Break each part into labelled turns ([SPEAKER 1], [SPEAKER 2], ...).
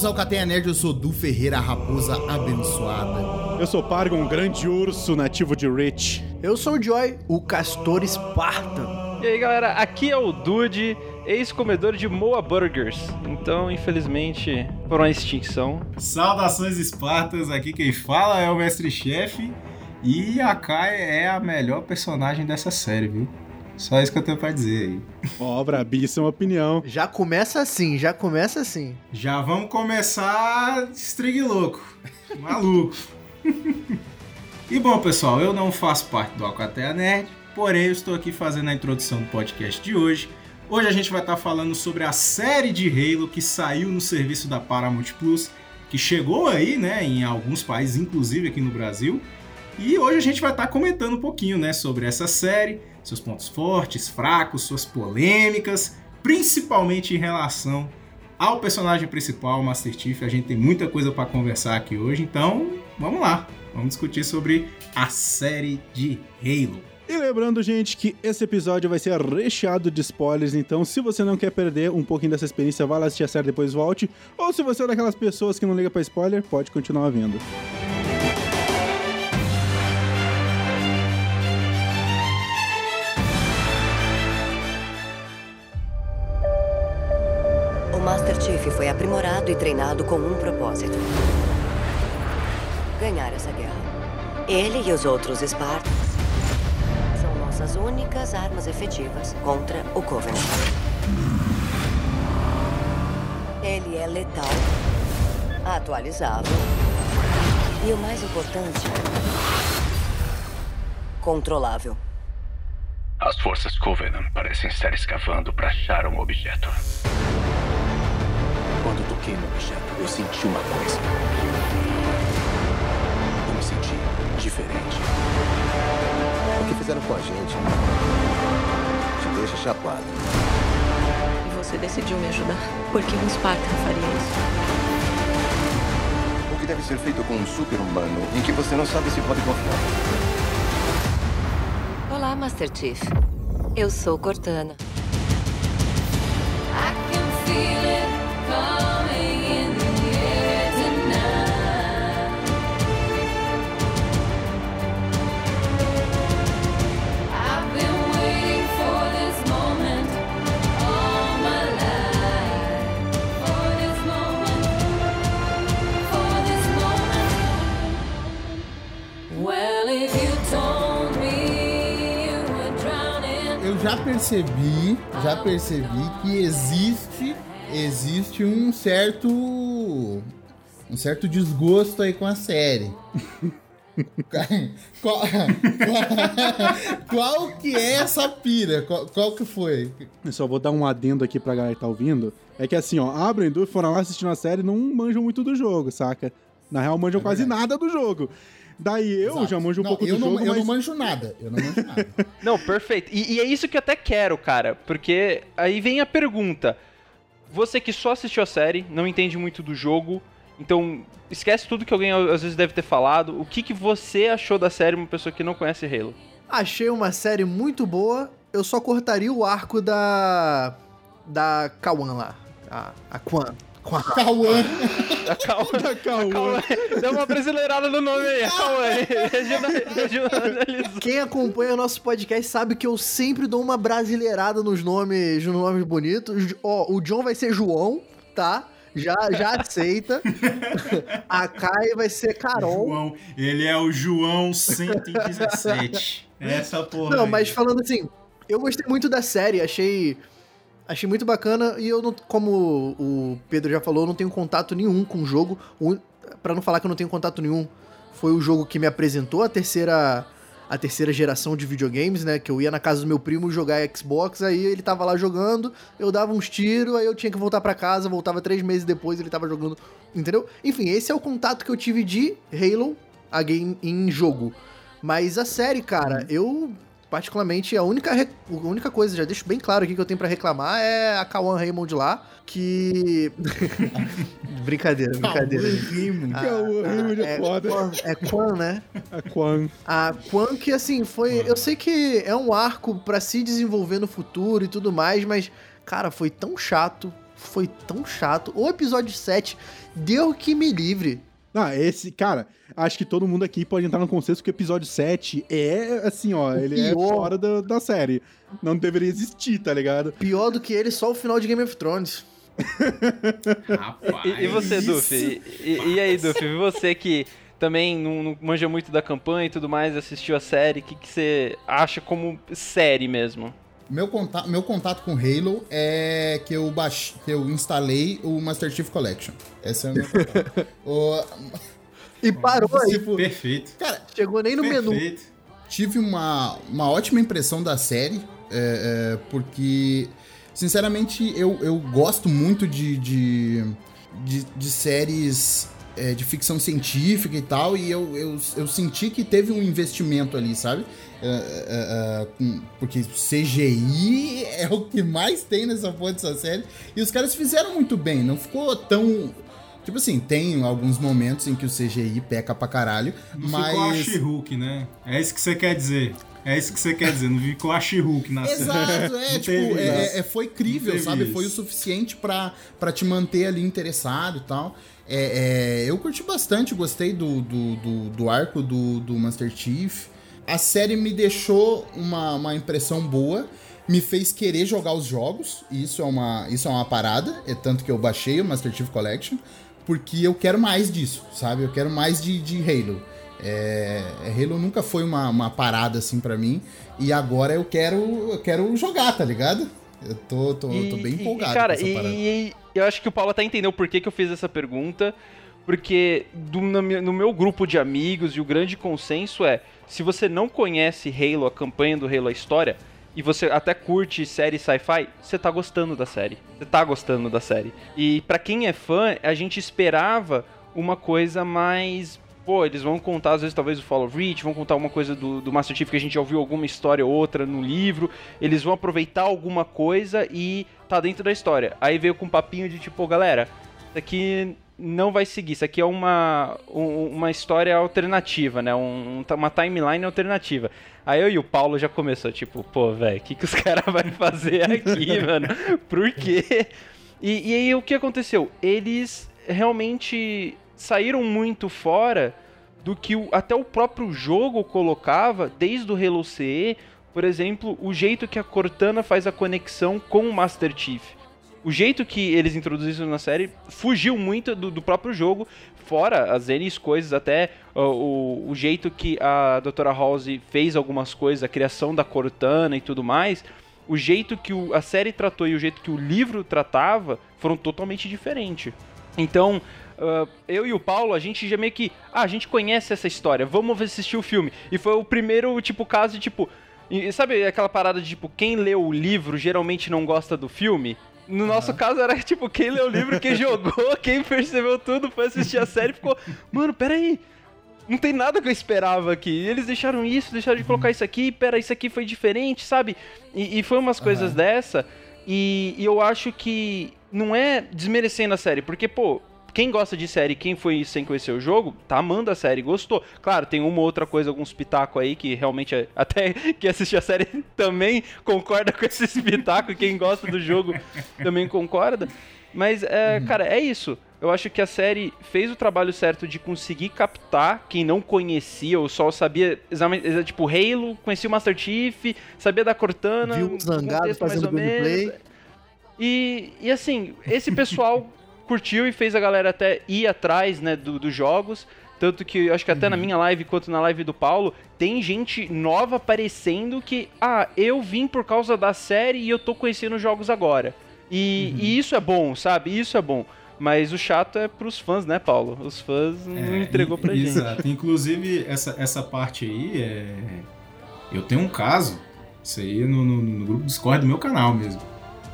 [SPEAKER 1] Bem-vindos ao Cateia Nerd, eu sou Du Ferreira, a raposa abençoada.
[SPEAKER 2] Eu sou Pargo, um grande urso nativo de Rich.
[SPEAKER 3] Eu sou o Joy, o castor Spartan.
[SPEAKER 4] E aí galera, aqui é o Dude, ex-comedor de Moa Burgers. Então, infelizmente, por uma extinção.
[SPEAKER 5] Saudações Espartas, aqui quem fala é o mestre-chefe. E a Kai é a melhor personagem dessa série, viu? Só isso que eu tenho pra dizer aí.
[SPEAKER 2] Ó, oh, brabíssima opinião.
[SPEAKER 3] Já começa assim, já começa assim.
[SPEAKER 5] Já vamos começar string louco. Maluco. e bom, pessoal, eu não faço parte do Alcatea Nerd, porém eu estou aqui fazendo a introdução do podcast de hoje. Hoje a gente vai estar falando sobre a série de Halo que saiu no serviço da Paramount Plus, que chegou aí, né, em alguns países, inclusive aqui no Brasil. E hoje a gente vai estar comentando um pouquinho, né, sobre essa série, seus pontos fortes, fracos, suas polêmicas, principalmente em relação ao personagem principal, Master Chief. A gente tem muita coisa para conversar aqui hoje, então vamos lá. Vamos discutir sobre a série de Halo.
[SPEAKER 2] E lembrando, gente, que esse episódio vai ser recheado de spoilers, então se você não quer perder um pouquinho dessa experiência, vá lá assistir a série depois volte. Ou se você é daquelas pessoas que não liga para spoiler, pode continuar vendo.
[SPEAKER 6] E treinado com um propósito: ganhar essa guerra. Ele e os outros Spartans nossas únicas armas efetivas contra o Covenant. Ele é letal, atualizável e o mais importante, controlável.
[SPEAKER 7] As forças Covenant parecem estar escavando para achar um objeto. Quando toquei no objeto, eu senti uma coisa. Eu me senti diferente
[SPEAKER 8] que fizeram com a gente te deixa chapado.
[SPEAKER 9] E você decidiu me ajudar? Por que um Spartan faria isso?
[SPEAKER 8] O que deve ser feito com um super-humano em que você não sabe se pode confiar?
[SPEAKER 6] Olá, Master Chief. Eu sou Cortana. I can feel
[SPEAKER 1] já percebi, já percebi que existe, existe um certo, um certo desgosto aí com a série. qual, qual- qual que é essa pira? Qual, qual que foi?
[SPEAKER 2] Eu só vou dar um adendo aqui pra galera que tá ouvindo. É que assim, ó, a Brendu foram lá assistindo a série e não manjam muito do jogo, saca? Na real, manjam quase nada do jogo. Daí eu
[SPEAKER 1] Exato.
[SPEAKER 2] já manjo um
[SPEAKER 1] Não,
[SPEAKER 2] pouco
[SPEAKER 1] eu
[SPEAKER 2] do
[SPEAKER 1] não,
[SPEAKER 2] jogo,
[SPEAKER 1] Eu
[SPEAKER 2] mas...
[SPEAKER 1] não manjo nada. Eu não manjo nada.
[SPEAKER 4] Não, perfeito. E, e é isso que eu até quero, cara. Porque aí vem a pergunta. Você que só assistiu a série, não entende muito do jogo, então esquece tudo que alguém às vezes deve ter falado. O que, que você achou da série, uma pessoa que não conhece Halo?
[SPEAKER 3] Achei uma série muito boa. Eu só cortaria o arco da. da Kawan lá. A, a Kwan. Kwan.
[SPEAKER 1] Cauã.
[SPEAKER 4] A Cauã.
[SPEAKER 2] Cauã.
[SPEAKER 4] Dá uma brasileirada no nome aí, a Cauã.
[SPEAKER 3] Quem acompanha o nosso podcast sabe que eu sempre dou uma brasileirada nos nomes, nos nomes bonitos. Ó, o John vai ser João, tá? Já, já aceita. A Kai vai ser Carol.
[SPEAKER 5] João, ele é o João 117. Essa porra.
[SPEAKER 3] Não,
[SPEAKER 5] aí.
[SPEAKER 3] mas falando assim, eu gostei muito da série, achei achei muito bacana e eu não, como o Pedro já falou, eu não tenho contato nenhum com o jogo. Pra não falar que eu não tenho contato nenhum, foi o jogo que me apresentou a terceira a terceira geração de videogames, né, que eu ia na casa do meu primo jogar Xbox, aí ele tava lá jogando, eu dava uns tiros, aí eu tinha que voltar pra casa, voltava três meses depois, ele tava jogando, entendeu? Enfim, esse é o contato que eu tive de Halo a game em jogo. Mas a série, cara, eu particularmente a única re- a única coisa, já deixo bem claro aqui que eu tenho pra reclamar é a Kawan Raymond lá, que brincadeira, brincadeira.
[SPEAKER 1] Raymond.
[SPEAKER 2] Kawan Raymond é foda.
[SPEAKER 3] Quan, é Quan, né?
[SPEAKER 2] A Quan.
[SPEAKER 3] A Quan que assim foi, eu sei que é um arco pra se desenvolver no futuro e tudo mais, mas cara, foi tão chato, foi tão chato. O episódio 7, deu que me livre.
[SPEAKER 2] Ah, esse, cara, acho que todo mundo aqui pode entrar no consenso que o episódio 7 é, assim, ó, ele é
[SPEAKER 3] pior.
[SPEAKER 2] fora da, da série. Não deveria existir, tá ligado?
[SPEAKER 3] Pior do que ele, só o final de Game of Thrones.
[SPEAKER 5] Rapaz.
[SPEAKER 4] E, e você,
[SPEAKER 5] isso.
[SPEAKER 4] Duffy? E, e- aí, Duffy? Você que também não, não manja muito da campanha e tudo mais, assistiu a série, o que, que você acha como série mesmo?
[SPEAKER 1] Meu contato, meu contato com Halo é que eu, baix, que eu instalei o Master Chief Collection. Esse é o meu contato. O-
[SPEAKER 3] E parou aí.
[SPEAKER 1] tipo,
[SPEAKER 5] Perfeito.
[SPEAKER 1] cara,
[SPEAKER 3] Chegou nem no menu.
[SPEAKER 5] Perfeito.
[SPEAKER 1] tive uma, uma ótima impressão da série, é, é, porque, sinceramente, eu, eu gosto muito de, de, de, de séries é, de ficção científica e tal, e eu, eu, eu senti que teve um investimento ali, sabe? É, é, é, com- porque CGI é o que mais tem nessa porra dessa série, e os caras fizeram muito bem, não ficou tão. Tipo assim, tem alguns momentos em que o CGI peca pra caralho,
[SPEAKER 5] Não
[SPEAKER 1] mas.
[SPEAKER 5] ficou a She-Hulk, né? É isso que você quer dizer. É isso que você quer dizer. Não ficou a She-Hulk na série.
[SPEAKER 1] Exato, é, tipo, é,
[SPEAKER 5] isso.
[SPEAKER 1] é- foi crível, sabe?
[SPEAKER 5] isso.
[SPEAKER 1] Foi o suficiente pra, pra te manter ali interessado e tal. É, é, eu curti bastante, gostei do, do, do, do arco do, do Master Chief. A série me deixou uma, uma impressão boa, me fez querer jogar os jogos, e isso é uma, isso é uma parada, é tanto que eu baixei o Master Chief Collection, porque eu quero mais disso, sabe? Eu quero mais de, de Halo. É, Halo nunca foi uma, uma parada assim pra mim. E agora eu quero, eu quero jogar, tá ligado? Eu tô, tô, tô bem
[SPEAKER 4] E-
[SPEAKER 1] empolgado
[SPEAKER 4] e, cara, e, e eu acho que o Paulo até entendeu por que, que eu fiz essa pergunta. Porque do- no meu grupo de amigos, e o grande consenso é: se você não conhece Halo, a campanha do Halo, a história, e você até curte série sci-fi, você tá gostando da série. Você tá gostando da série. E pra quem é fã, a gente esperava uma coisa mais. Pô, eles vão contar, às vezes, talvez o Fall of Reach, vão contar alguma coisa do, do Master Chief que a gente já ouviu alguma história ou outra no livro. Eles vão aproveitar alguma coisa e tá dentro da história. Aí veio com um papinho de tipo, galera, isso aqui não vai seguir, isso aqui é uma, um- uma história alternativa, né? Um- uma timeline alternativa. Aí eu e o Paulo já começou, tipo, pô, velho, o que, que os caras vão fazer aqui, mano? Por quê? E, e aí o que aconteceu? Eles realmente saíram muito fora do que o- até o próprio jogo colocava, desde o Halo CE, por exemplo, o jeito que a Cortana faz a conexão com o Master Chief. O jeito que eles introduziram na série fugiu muito do, do próprio jogo, fora as N coisas, até o, o jeito que a Dra. House fez algumas coisas, a criação da Cortana e tudo mais, o jeito que o- a série tratou e o jeito que o livro tratava foram totalmente diferentes. Então, ah, eu e o Paulo, a gente já meio que. Ah, a gente conhece essa história, vamos assistir o filme. E foi o primeiro, tipo, caso de tipo. e sabe aquela parada de tipo, quem leu o livro geralmente não gosta do filme? No nosso caso era tipo, quem leu o livro, quem jogou, quem percebeu tudo, foi assistir a série e ficou, mano, peraí. Não tem nada que eu esperava aqui. E Eles deixaram isso, deixaram de colocar isso aqui, pera, isso aqui foi diferente, sabe? E, e foi umas coisas dessa. E, e eu acho que não é desmerecendo a série, porque, pô, quem gosta de série, quem foi sem conhecer o jogo, tá amando a série, gostou. Claro, tem uma ou outra coisa, alguns pitacos aí que realmente é- até quem assistiu a série também concorda com esses pitacos, quem gosta do jogo também concorda. Mas, é, cara, é isso. Eu acho que a série fez o trabalho certo de conseguir captar quem não conhecia ou só sabia tipo, Halo, conhecia o Master Chief, sabia da Cortana,
[SPEAKER 3] Viu
[SPEAKER 4] um
[SPEAKER 3] Zangado
[SPEAKER 4] contexto mais
[SPEAKER 3] fazendo
[SPEAKER 4] ou menos. E, e assim, esse pessoal curtiu e fez a galera até ir atrás, né, do- dos jogos. Tanto que eu acho que até na minha live, quanto na live do Paulo, tem gente nova aparecendo que, ah, eu vim por causa da série e eu tô conhecendo os jogos agora. E, e isso é bom, sabe? Isso é bom. Mas o chato é pros fãs, né, Paulo? Os fãs não
[SPEAKER 5] É,
[SPEAKER 4] entregou pra gente.
[SPEAKER 5] Exato. Inclusive, essa, essa parte aí é. Eu tenho um caso, isso aí é no, no, no grupo Discord do meu canal mesmo.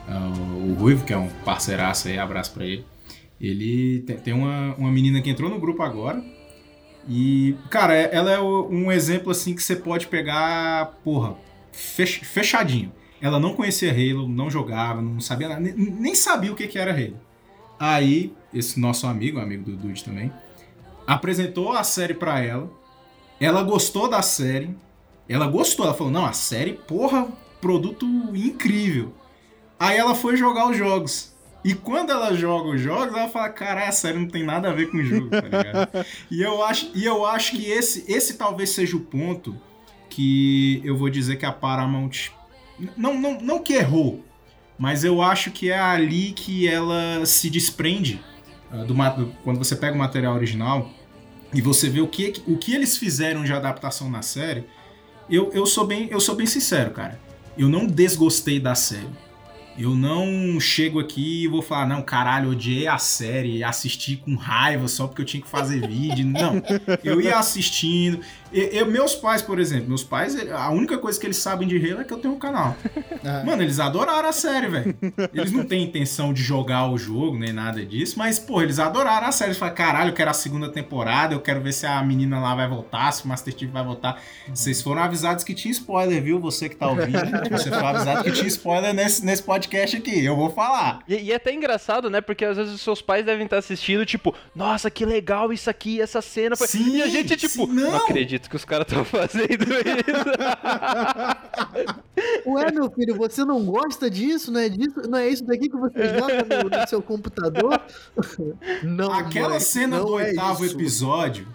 [SPEAKER 5] Ah, O Ruivo, que é um parceiraço aí, abraço pra ele. Ele tem, tem uma, uma menina que entrou no grupo agora. E, cara, é- ela é um exemplo assim que você pode pegar, porra, fech- fechadinho. Ela não conhecia Halo, não jogava, não sabia nada, nem, nem sabia o que, que era Halo. Aí, esse nosso amigo, amigo do Dude também, apresentou a série pra ela. Ela gostou da série. Ela gostou, ela falou: "Não, a série, porra, produto incrível". Aí ela foi jogar os jogos E quando ela joga os jogos, ela fala, cara, essa série não tem nada a ver com o jogo, tá ligado? e, eu acho, e eu acho que esse, esse talvez seja o ponto que eu vou dizer que a Paramount. Não, não, não que errou, mas eu acho que é ali que ela se desprende do, do quando você pega o material original e você vê o que, o que eles fizeram de adaptação na série. Eu, eu, sou bem, eu sou bem sincero, cara. Eu não desgostei da série. Eu não chego aqui e vou falar, não, caralho, odiei a série, assisti com raiva só porque eu tinha que fazer vídeo. Não. Eu ia assistindo. Eu, eu, meus pais, por exemplo, meus pais, a única coisa que eles sabem de Halo é que eu tenho um canal. Ah. Mano, eles adoraram a série, velho. Eles não têm intenção de jogar o jogo, nem nada disso, mas, pô, eles adoraram a série. Eles falaram, caralho, eu quero a segunda temporada, eu quero ver se a menina lá vai voltar, se o Master Chief vai voltar. Vocês foram avisados que tinha spoiler, viu? Você que tá ouvindo, você foi avisado que tinha spoiler nesse, nesse podcast aqui. Eu vou falar.
[SPEAKER 4] E, e é até engraçado, né? Porque às vezes os seus pais devem estar assistindo, tipo, nossa, que legal isso aqui, essa cena. Foi...
[SPEAKER 5] Sim,
[SPEAKER 4] e a gente, tipo,
[SPEAKER 5] sim, não.
[SPEAKER 4] não acredito que os caras estão fazendo isso.
[SPEAKER 3] Ué, meu filho, você não gosta disso? Não é, disso, não é isso daqui que você joga no, no seu computador? Não,
[SPEAKER 5] Aquela
[SPEAKER 3] mãe,
[SPEAKER 5] cena
[SPEAKER 3] não
[SPEAKER 5] do
[SPEAKER 3] é
[SPEAKER 5] oitavo
[SPEAKER 3] isso.
[SPEAKER 5] episódio.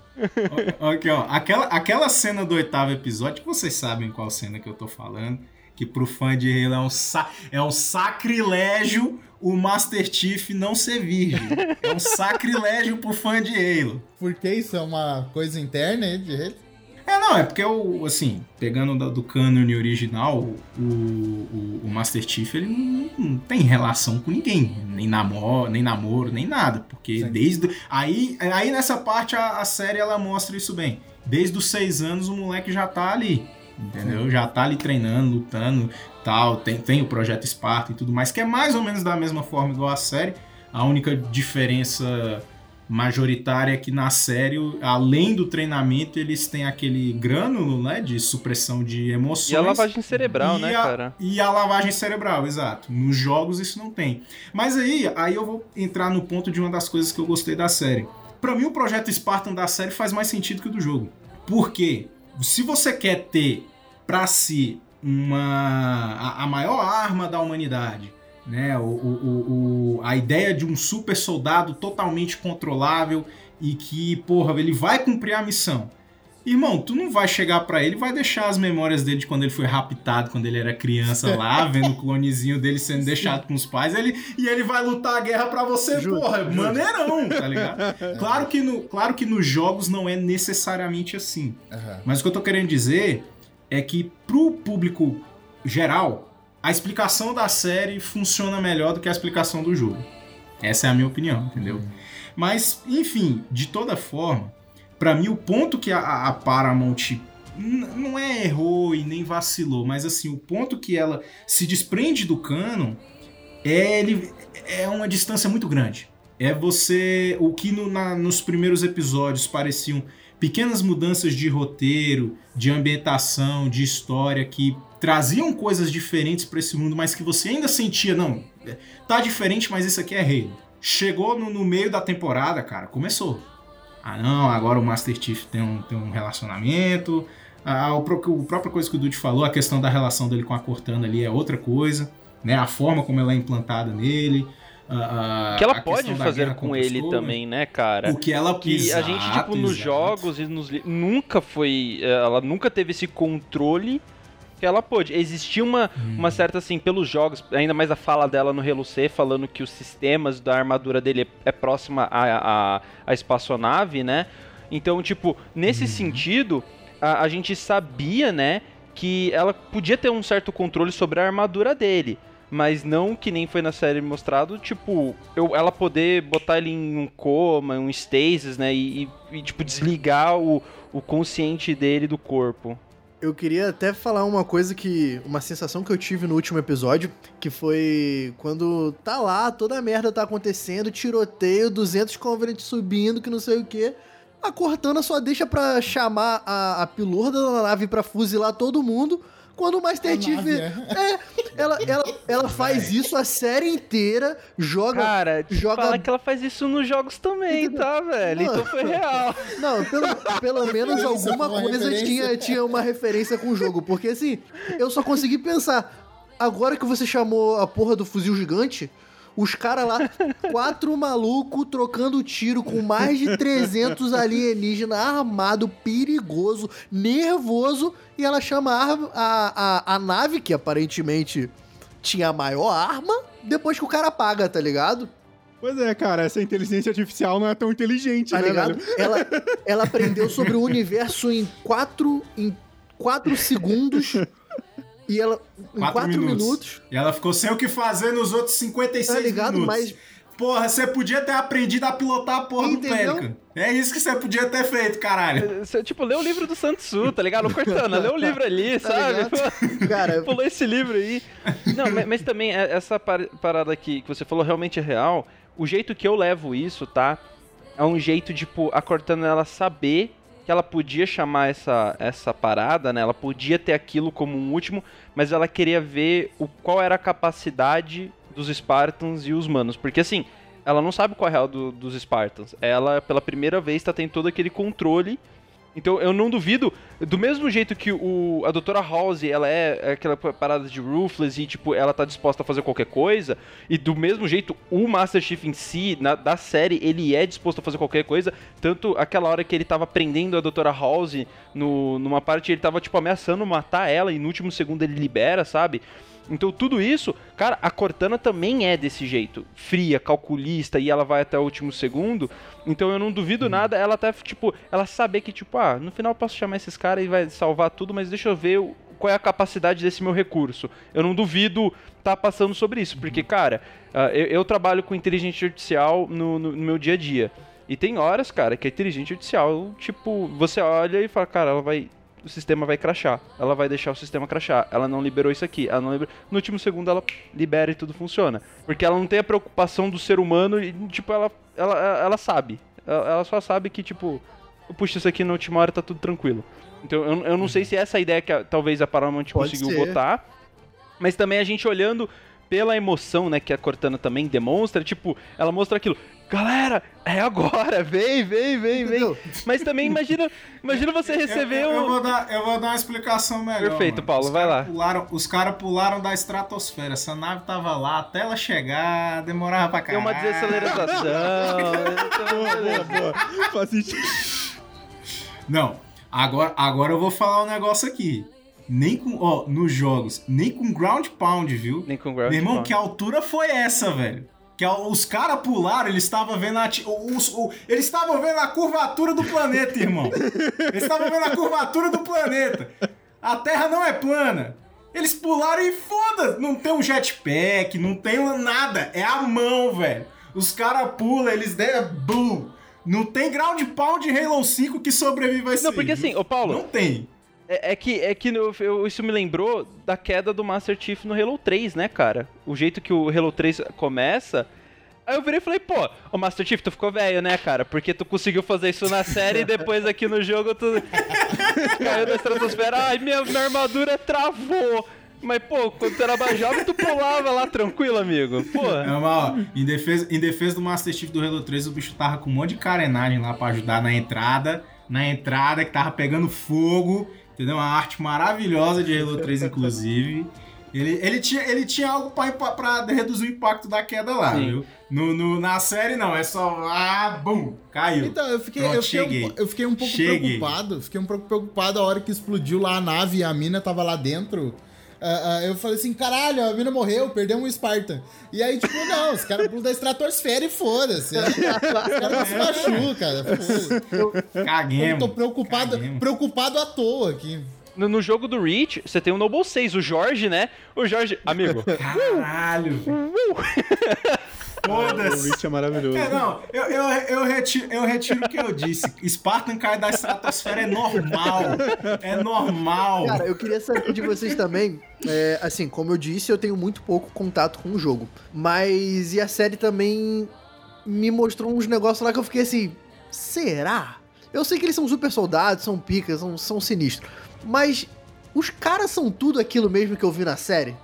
[SPEAKER 5] Aqui, ó. Aquela, aquela cena do oitavo episódio, que vocês sabem qual cena que eu tô falando. Que pro fã de Halo é um, sa é um sacrilégio o Master Chief não ser virgem. É um sacrilégio pro fã de Halo.
[SPEAKER 1] Porque isso é uma coisa interna aí de Halo?
[SPEAKER 5] É, não, é porque, o, assim, pegando do, do cânone original, o, o, o Master Chief, ele não, não tem relação com ninguém. Nem namoro, nem, namoro, nem nada. Porque
[SPEAKER 1] Sim.
[SPEAKER 5] desde... Aí, aí nessa parte, a, a série, ela mostra isso bem. Desde os seis anos, o moleque já tá ali. Entendeu? Já tá ali treinando, lutando, tal. Tem, tem o Projeto Esparta e tudo mais, que é mais ou menos da mesma forma igual a série. A única diferença majoritária é que na série, além do treinamento, eles têm aquele grânulo, né, de supressão de emoções.
[SPEAKER 4] E a lavagem cerebral, né,
[SPEAKER 5] a-
[SPEAKER 4] cara?
[SPEAKER 5] E a lavagem cerebral, exato. Nos jogos isso não tem. Mas aí, aí eu vou entrar no ponto de uma das coisas que eu gostei da série. Pra mim, o projeto Spartan da série faz mais sentido que o do jogo. Por quê? Se você quer ter pra si uma a, a maior arma da humanidade, né? O- o- o- a ideia de um super soldado totalmente controlável e que, porra, ele vai cumprir a missão. Irmão, tu não vai chegar pra ele vai deixar as memórias dele de quando ele foi raptado, quando ele era criança lá, vendo o clonezinho dele sendo deixado com os pais, ele, e ele vai lutar a guerra pra você,
[SPEAKER 3] Justo,
[SPEAKER 5] porra, maneirão, tá ligado? Claro que, no, claro que nos jogos não é necessariamente assim.
[SPEAKER 1] Aham.
[SPEAKER 5] Mas o que eu tô querendo dizer é que pro público geral, a explicação da série funciona melhor do que a explicação do jogo. Essa é a minha opinião, entendeu? Mas, enfim, de toda forma, pra mim o ponto que a, a Paramount não é errou e nem vacilou, mas assim, o ponto que ela se desprende do canon é, ele, é uma distância muito grande. É você. O que no- na- nos primeiros episódios pareciam pequenas mudanças de roteiro, de ambientação, de história que traziam coisas diferentes pra esse mundo, mas que você ainda sentia, não, é, tá diferente, mas isso aqui é Halo. Chegou no, no meio da temporada, cara, começou. Ah, não, agora o Master Chief tem um, tem um relacionamento. Ah, o, o própria coisa que o Dude falou, a questão da relação dele com a Cortana ali é outra coisa, né? A forma como ela é implantada nele. ah, ah,
[SPEAKER 4] que ela
[SPEAKER 5] a
[SPEAKER 4] pode fazer com ele também, né, cara?
[SPEAKER 5] O que ela
[SPEAKER 4] Que a gente, tipo, nos jogos e nos nunca foi. eh, Ela nunca teve esse controle que ela pôde. Existia uma,
[SPEAKER 5] Hum.
[SPEAKER 4] uma certa, assim, pelos jogos, ainda mais a fala dela no Halo C, falando que os sistemas da armadura dele é, é próxima à, à, à espaçonave, né? Então, tipo, nesse sentido, a, a gente sabia, né, que ela podia ter um certo controle sobre a armadura dele. Mas não que nem foi na série mostrado, tipo, eu, ela poder botar ele em um coma, um stasis, né? E, e- e, tipo, desligar o, o consciente dele do corpo.
[SPEAKER 3] Eu queria até falar uma coisa que. Uma sensação que eu tive no último episódio, que foi quando tá lá, toda a merda tá acontecendo, tiroteio, 200 Covenant subindo, que não sei o quê. A Cortana só deixa pra chamar a, a da nave pra fuzilar todo mundo. Quando o Master
[SPEAKER 1] A
[SPEAKER 3] Chief.
[SPEAKER 1] nave,
[SPEAKER 3] É, ela, ela, ela faz isso a série inteira, joga.
[SPEAKER 4] Cara,
[SPEAKER 3] joga-
[SPEAKER 4] fala que ela faz isso nos jogos também, tá, velho?
[SPEAKER 3] Não.
[SPEAKER 4] Então foi real.
[SPEAKER 3] Não, pelo, pelo menos alguma coisa
[SPEAKER 1] referência.
[SPEAKER 3] tinha, tinha uma referência com o jogo. Porque assim, eu só consegui pensar. Agora que você chamou a porra do fuzil gigante, Os caras lá, quatro malucos trocando tiro com mais de 300 alienígenas, armado, perigoso, nervoso, e ela chama a, a, a, nave, que aparentemente tinha a maior arma, depois que o cara apaga, tá ligado?
[SPEAKER 2] Pois é, cara, essa inteligência artificial não é tão inteligente,
[SPEAKER 3] Tá
[SPEAKER 2] né,
[SPEAKER 3] ligado?
[SPEAKER 2] velho?
[SPEAKER 3] Ela, ela aprendeu sobre o universo em quatro, em quatro segundos. E ela. Em
[SPEAKER 5] Quatro
[SPEAKER 3] quatro,
[SPEAKER 5] minutos.
[SPEAKER 3] minutos.
[SPEAKER 5] E ela ficou sem o que fazer nos outros 56
[SPEAKER 3] Tá ligado?
[SPEAKER 5] minutos.
[SPEAKER 3] Mas
[SPEAKER 5] Porra, você podia ter aprendido a pilotar a porra
[SPEAKER 3] Entendeu?
[SPEAKER 5] do Pelican. É isso que você podia ter feito, caralho.
[SPEAKER 4] Você, tipo, lê o livro do Santos tá ligado? O Cortana, lê o livro ali,
[SPEAKER 3] Tá
[SPEAKER 4] sabe?
[SPEAKER 3] ligado? Cara,
[SPEAKER 4] Pulou esse livro aí. Não, mas, mas também é- essa par- parada aqui que você falou realmente é real. O jeito que eu levo isso, tá? É um jeito, tipo, a Cortana ela saber que ela podia chamar essa, essa parada, né? Ela podia ter aquilo como um último, mas ela queria ver o, qual era a capacidade dos Spartans e os humanos. Porque assim, ela não sabe qual é a real do- dos Spartans. Ela, pela primeira vez, tá tendo todo aquele controle então eu não duvido, do mesmo jeito que o, a doutora House, ela é aquela parada de ruthless e tipo, ela tá disposta a fazer qualquer coisa, e do mesmo jeito o Master Chief em si, na, da série, ele é disposto a fazer qualquer coisa, tanto aquela hora que ele tava prendendo a doutora House no, numa parte, ele tava tipo ameaçando matar ela e no último segundo ele libera, sabe? Então tudo isso, cara, a Cortana também é desse jeito, fria, calculista e ela vai até o último segundo. Então eu não duvido nada, ela até tipo, ela saber que tipo, ah, no final eu posso chamar esses caras e vai salvar tudo, mas deixa eu ver o- qual é a capacidade desse meu recurso. Eu não duvido tá passando sobre isso, porque cara, ah, eu, eu trabalho com inteligência artificial no, no- no meu dia a dia. E tem horas, cara, que a inteligência artificial, tipo, você olha e fala, cara, ela vai o sistema vai crashar. Ela vai deixar o sistema crashar. Ela não liberou isso aqui. Ela não liberou. No último segundo ela libera e tudo funciona. Porque ela não tem a preocupação do ser humano e, tipo, ela, ela, ela sabe. Ela, só sabe que, tipo, puxa, isso aqui na última hora tá tudo tranquilo. Então eu, eu não sei se essa é a ideia que a- talvez a Paramount
[SPEAKER 3] Pode
[SPEAKER 4] conseguiu
[SPEAKER 3] ser.
[SPEAKER 4] botar. Mas também a gente olhando pela emoção, né, que a Cortana também demonstra, tipo, ela mostra aquilo. Galera, é agora, vem, vem, vem, vem. Mas também imagina, imagina você receber
[SPEAKER 5] eu, eu,
[SPEAKER 4] um
[SPEAKER 5] vou dar, eu vou dar uma explicação melhor.
[SPEAKER 4] Perfeito,
[SPEAKER 5] mano.
[SPEAKER 4] Paulo,
[SPEAKER 5] Os
[SPEAKER 4] vai lá.
[SPEAKER 5] Pularam, os caras pularam da estratosfera. Essa nave tava lá até ela chegar, demorava pra
[SPEAKER 4] Tem
[SPEAKER 5] caralho.
[SPEAKER 4] uma desaceleração.
[SPEAKER 2] Boa, boa, boa. Faz sentido.
[SPEAKER 5] Não, agora, agora eu vou falar um negócio aqui. Nem com, ó, nos jogos, nem com ground pound, viu?
[SPEAKER 4] Nem com ground
[SPEAKER 5] Meu irmão,
[SPEAKER 4] pound.
[SPEAKER 5] que altura foi essa, velho? Que a- os caras pularam, eles estavam vendo a. os- o- eles estavam vendo a curvatura do planeta, irmão. Eles estavam vendo a curvatura do planeta. A Terra não é plana. Eles pularam e foda, não tem um jetpack, não tem nada, é a mão, velho. Os caras pulam, eles deram boom. Não tem ground pound de Halo 5 que sobreviva a isso.
[SPEAKER 4] Não, porque assim, ô Paulo,
[SPEAKER 5] Não tem.
[SPEAKER 4] É, é que, é que eu- isso me lembrou da queda do Master Chief no Halo 3, né, cara? O jeito que o Halo 3 começa. Aí eu virei e falei, pô, ô Master Chief, tu ficou velho, né, cara? Porque tu conseguiu fazer isso na série e depois aqui no jogo tu caiu da estratosfera. Ai, minha, minha armadura travou. Mas, pô, quando tu era mais jovem, tu pulava lá tranquilo, amigo. Pô.
[SPEAKER 5] É, ó, em, defesa, em defesa do Master Chief do Halo 3, o bicho tava com um monte de carenagem lá pra ajudar na entrada. Na entrada, que tava pegando fogo. Entendeu? Uma arte maravilhosa de Halo 3, inclusive. Ele, ele, tinha, ele tinha algo pra reduzir o impacto da queda lá,
[SPEAKER 4] Sim.
[SPEAKER 5] viu? No, no- na série, não. É só. Ah, bum! Caiu.
[SPEAKER 1] Então, eu fiquei,
[SPEAKER 5] Pronto,
[SPEAKER 1] eu, fiquei um, eu fiquei um pouco
[SPEAKER 5] Cheguei.
[SPEAKER 1] preocupado. Fiquei um pouco preocupado a hora que explodiu lá a nave e a mina tava lá dentro. Ah, ah, eu falei assim, caralho, a mina morreu, perdeu um Spartan. E aí, tipo, não, os caras pulam da estratosfera e foda-se. Os caras não se machucam, cara. Eu
[SPEAKER 5] Caguemos.
[SPEAKER 1] tô preocupado, preocupado à toa aqui.
[SPEAKER 4] No, no jogo do Reach, você tem o Noble 6, o Jorge, né? O Jorge, amigo.
[SPEAKER 5] Caralho, velho.
[SPEAKER 2] O
[SPEAKER 5] Foda-se.
[SPEAKER 2] Rich é maravilhoso.
[SPEAKER 5] É, não, eu, eu, eu, retiro, eu retiro o que eu disse. Spartan cair da estratosfera é normal. É normal.
[SPEAKER 3] Cara, eu queria saber de vocês também. é, assim, como eu disse, eu tenho muito pouco contato com o jogo. Mas e a série também me mostrou uns negócios lá que eu fiquei assim. Será? Eu sei que eles são super soldados, são picas, são, são sinistros. Mas os caras são tudo aquilo mesmo que eu vi na série?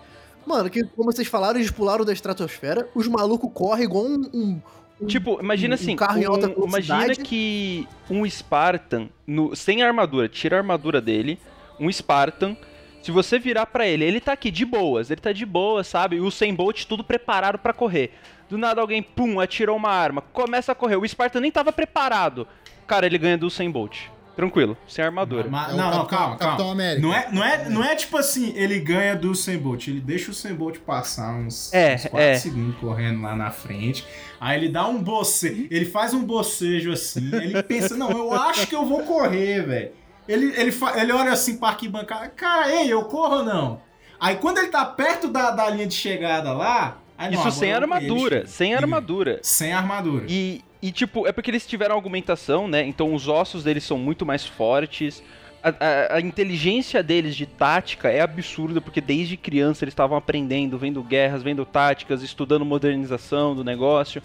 [SPEAKER 3] Mano, que como vocês falaram, eles pularam da estratosfera, os malucos correm igual um. um-
[SPEAKER 4] Tipo, imagina
[SPEAKER 3] um
[SPEAKER 4] assim,
[SPEAKER 3] carro em alta
[SPEAKER 4] um- imagina que um Spartan, no- sem armadura, tira a armadura dele, um Spartan Se você virar pra ele, ele tá aqui de boas, ele tá de boas, sabe? E o Sem Bolt tudo preparado pra correr. Do nada alguém, pum, atirou uma arma, começa a correr. O Spartan nem tava preparado. Cara, ele ganha do Sem Bolt. Tranquilo, sem armadura.
[SPEAKER 5] Mas-
[SPEAKER 1] É
[SPEAKER 5] não, não, calma,
[SPEAKER 1] Capitão
[SPEAKER 5] calma.
[SPEAKER 1] América.
[SPEAKER 5] Não é, não, é, não é tipo assim, ele ganha do Sem Bolt, ele deixa o Sem Bolt passar uns,
[SPEAKER 4] É,
[SPEAKER 5] uns 4
[SPEAKER 4] é.
[SPEAKER 5] segundos correndo lá na frente. Aí ele dá um bocejo, ele faz um bocejo assim, ele pensa, não, eu acho que eu vou correr, velho. Ele, ele, ele olha assim pra arquibancada, cara, ei, eu corro ou não? Aí quando ele tá perto da, da linha de chegada lá... aí, não,
[SPEAKER 4] Isso
[SPEAKER 5] agora
[SPEAKER 4] sem armadura,
[SPEAKER 5] ele-
[SPEAKER 4] sem armadura.
[SPEAKER 5] Sem armadura.
[SPEAKER 4] E, e, tipo, é porque eles tiveram argumentação, né? Então os ossos deles são muito mais fortes. A, a- a inteligência deles de tática é absurda, porque desde criança eles estavam aprendendo, vendo guerras, vendo táticas, estudando modernização do negócio.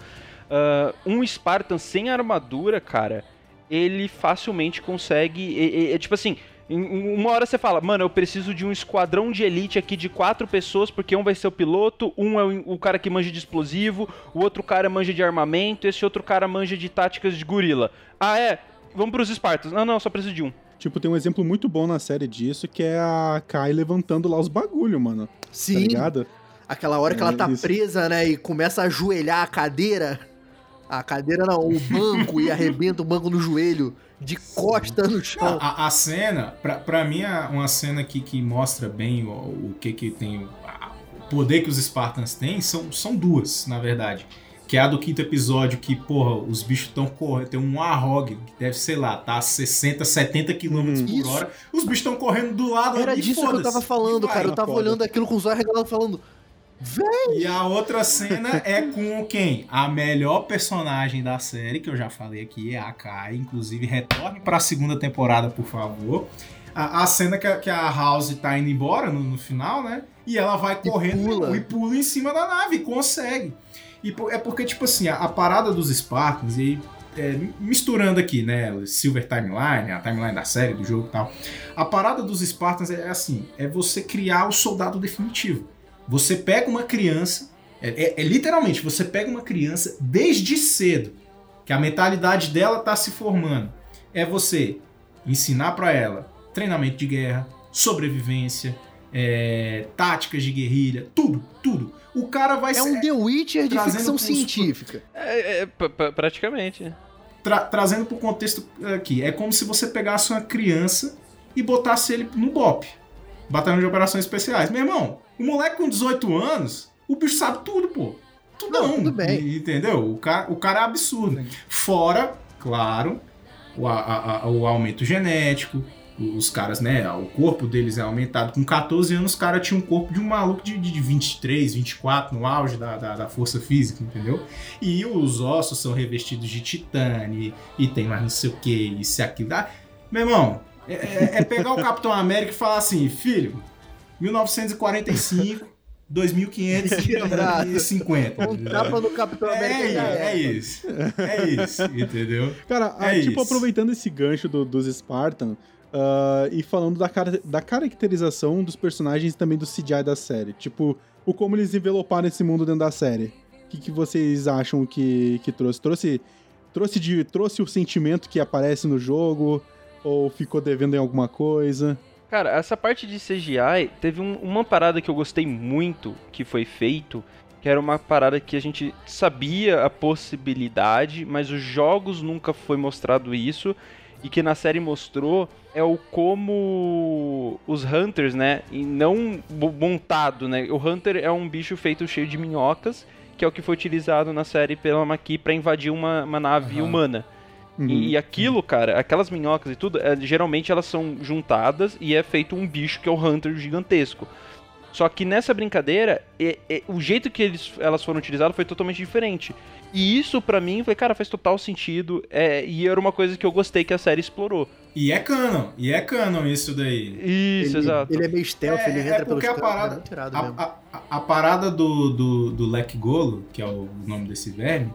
[SPEAKER 4] Ah, um Spartan sem armadura, cara, ele facilmente consegue. É, é- é tipo assim. Em- uma hora você fala, mano, eu preciso de um esquadrão de elite aqui de quatro pessoas, porque um vai ser o piloto, um é o, cara que manja de explosivo, o outro cara manja de armamento, esse outro cara manja de táticas de gorila. Ah, é? Vamos pros Spartans. Não, não, só preciso de um.
[SPEAKER 2] Tipo, tem um exemplo muito bom na série disso, que é a Kai levantando lá os bagulho, mano. Tá
[SPEAKER 3] Sim,
[SPEAKER 2] ligado?
[SPEAKER 3] aquela hora que ela tá
[SPEAKER 2] É, isso.
[SPEAKER 3] presa, né, e começa a ajoelhar a cadeira. A cadeira não, o banco, e arrebenta o banco no joelho, de costa no
[SPEAKER 5] Não,
[SPEAKER 3] chão.
[SPEAKER 5] a, a cena, pra, pra mim, é uma cena aqui que mostra bem o, o que que tem, o, poder que os Spartans têm, são, são duas, na verdade. Que é a do quinto episódio, que, porra, os bichos estão correndo, tem um Arrog, que deve, sei lá, tá a 60, 70 km por
[SPEAKER 3] Isso.
[SPEAKER 5] hora, os bichos estão correndo do lado
[SPEAKER 3] Era disso que eu tava falando, cara. Eu tava olhando aquilo com os olhos regalados falando.
[SPEAKER 5] E a outra cena é com quem? A melhor personagem da série, que eu já falei aqui, é a Kai. Inclusive, retorne pra segunda temporada, por favor. A, a cena que a, que a House tá indo embora no, no final, né? E ela vai
[SPEAKER 3] E
[SPEAKER 5] correndo
[SPEAKER 3] pula.
[SPEAKER 5] e pula em cima da nave, e consegue. E é porque, tipo assim, a, a parada dos Spartans, e é, misturando aqui, né? Silver Timeline, a timeline da série, do jogo e tal. A parada dos Spartans é assim: é você criar o soldado definitivo. Você pega uma criança, é, é- é literalmente, você pega uma criança desde cedo, que a mentalidade dela tá se formando. É você ensinar pra ela treinamento de guerra, sobrevivência, é, táticas de guerrilha, tudo, tudo. O cara vai
[SPEAKER 3] É
[SPEAKER 5] ser-
[SPEAKER 3] um The Witcher de ficção
[SPEAKER 5] pros-
[SPEAKER 3] científica.
[SPEAKER 4] É, é, p- p- praticamente.
[SPEAKER 5] tra- trazendo pro contexto aqui, é como se você pegasse uma criança e botasse ele no BOP, Batalhão de Operações Especiais. Meu irmão, o moleque com 18 anos, o bicho sabe tudo, pô. Tudo
[SPEAKER 3] Não, tudo bem.
[SPEAKER 5] E- Entendeu? O cara, o cara é absurdo. Fora, claro, o, a- a- o aumento genético. Os caras, né? O corpo deles é aumentado. Com 14 anos, os caras tinham um corpo de um maluco de, de 23, 24, no auge da, da, da força física, entendeu? E os ossos são revestidos de titânio, e tem mais não sei o que, isso e aquilo. Ah, meu irmão, é, é- é pegar o Capitão América e falar assim, filho, 1945, 2550.
[SPEAKER 3] Um tapa no Capitão América
[SPEAKER 5] É,
[SPEAKER 3] já
[SPEAKER 5] é, isso. É isso, entendeu?
[SPEAKER 2] Cara,
[SPEAKER 5] É
[SPEAKER 2] tipo,
[SPEAKER 5] isso.
[SPEAKER 2] aproveitando esse gancho do- dos Spartan ah, e falando da, cara- da caracterização dos personagens e também do CGI da série. Tipo, o como eles enveloparam esse mundo dentro da série. O que, que vocês acham que, que trouxe? Trouxe trouxe, de, trouxe o sentimento que aparece no jogo? Ou ficou devendo em alguma coisa?
[SPEAKER 4] Cara, essa parte de CGI teve um- uma parada que eu gostei muito que foi feito, que era uma parada que a gente sabia a possibilidade, mas os jogos nunca foi mostrado isso e que na série mostrou é o como os hunters, né, e não montado, né? O hunter é um bicho feito cheio de minhocas, que é o que foi utilizado na série pela Maki para invadir uma, uma nave
[SPEAKER 5] Aham.
[SPEAKER 4] humana.
[SPEAKER 2] Uhum.
[SPEAKER 4] E, e aquilo, cara, aquelas minhocas e tudo, é, geralmente elas são juntadas e é feito um bicho que é o Hunter gigantesco. Só que nessa brincadeira, é- é- o jeito que eles, elas foram utilizadas foi totalmente diferente. E isso, pra mim, foi, cara, faz total sentido. é, e era uma coisa que eu gostei que a série explorou.
[SPEAKER 5] E é canon, e é canon isso daí.
[SPEAKER 4] Isso,
[SPEAKER 3] ele,
[SPEAKER 4] exato.
[SPEAKER 3] ele é meio stealth,
[SPEAKER 5] É,
[SPEAKER 3] ele
[SPEAKER 5] é
[SPEAKER 3] entra pelos
[SPEAKER 5] porque a parada-
[SPEAKER 3] é
[SPEAKER 5] a- a- a parada do, do, do Lek Golo, que é o nome desse verme,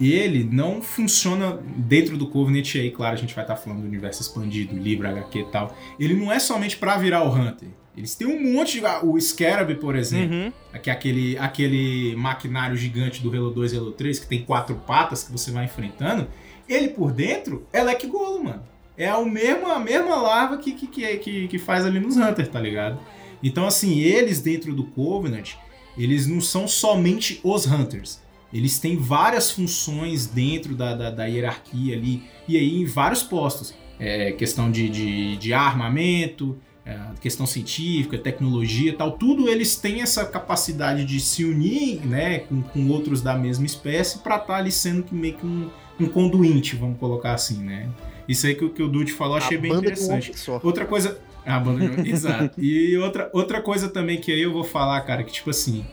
[SPEAKER 5] ele não funciona dentro do Covenant, e aí, claro, a gente vai estar falando do universo expandido, livro, HQ e tal. Ele não é somente pra virar o Hunter. Eles têm um monte de. O Scarab, por exemplo,
[SPEAKER 4] Uhum.
[SPEAKER 5] que é aquele, aquele maquinário gigante do Halo 2 e Halo 3, que tem quatro patas que você vai enfrentando. Ele por dentro é Lek Golo, mano. é a mesma, a mesma larva que, que, que, que, que faz ali nos Hunter, tá ligado? Então, assim, eles dentro do Covenant, eles não são somente os Hunters. Eles têm várias funções dentro da, da, da hierarquia ali, e aí em vários postos. É, questão de, de, de armamento, é, questão científica, tecnologia e tal, tudo eles têm essa capacidade de se unir né, com, com outros da mesma espécie para estar tá ali sendo que meio que um, um conduinte, vamos colocar assim, né? Isso aí que, que o Dude falou, achei
[SPEAKER 3] A
[SPEAKER 5] bem
[SPEAKER 3] um
[SPEAKER 5] interessante. Outra coisa. A banda de... Exato. E outra, outra coisa também que aí eu vou falar, cara, que tipo assim.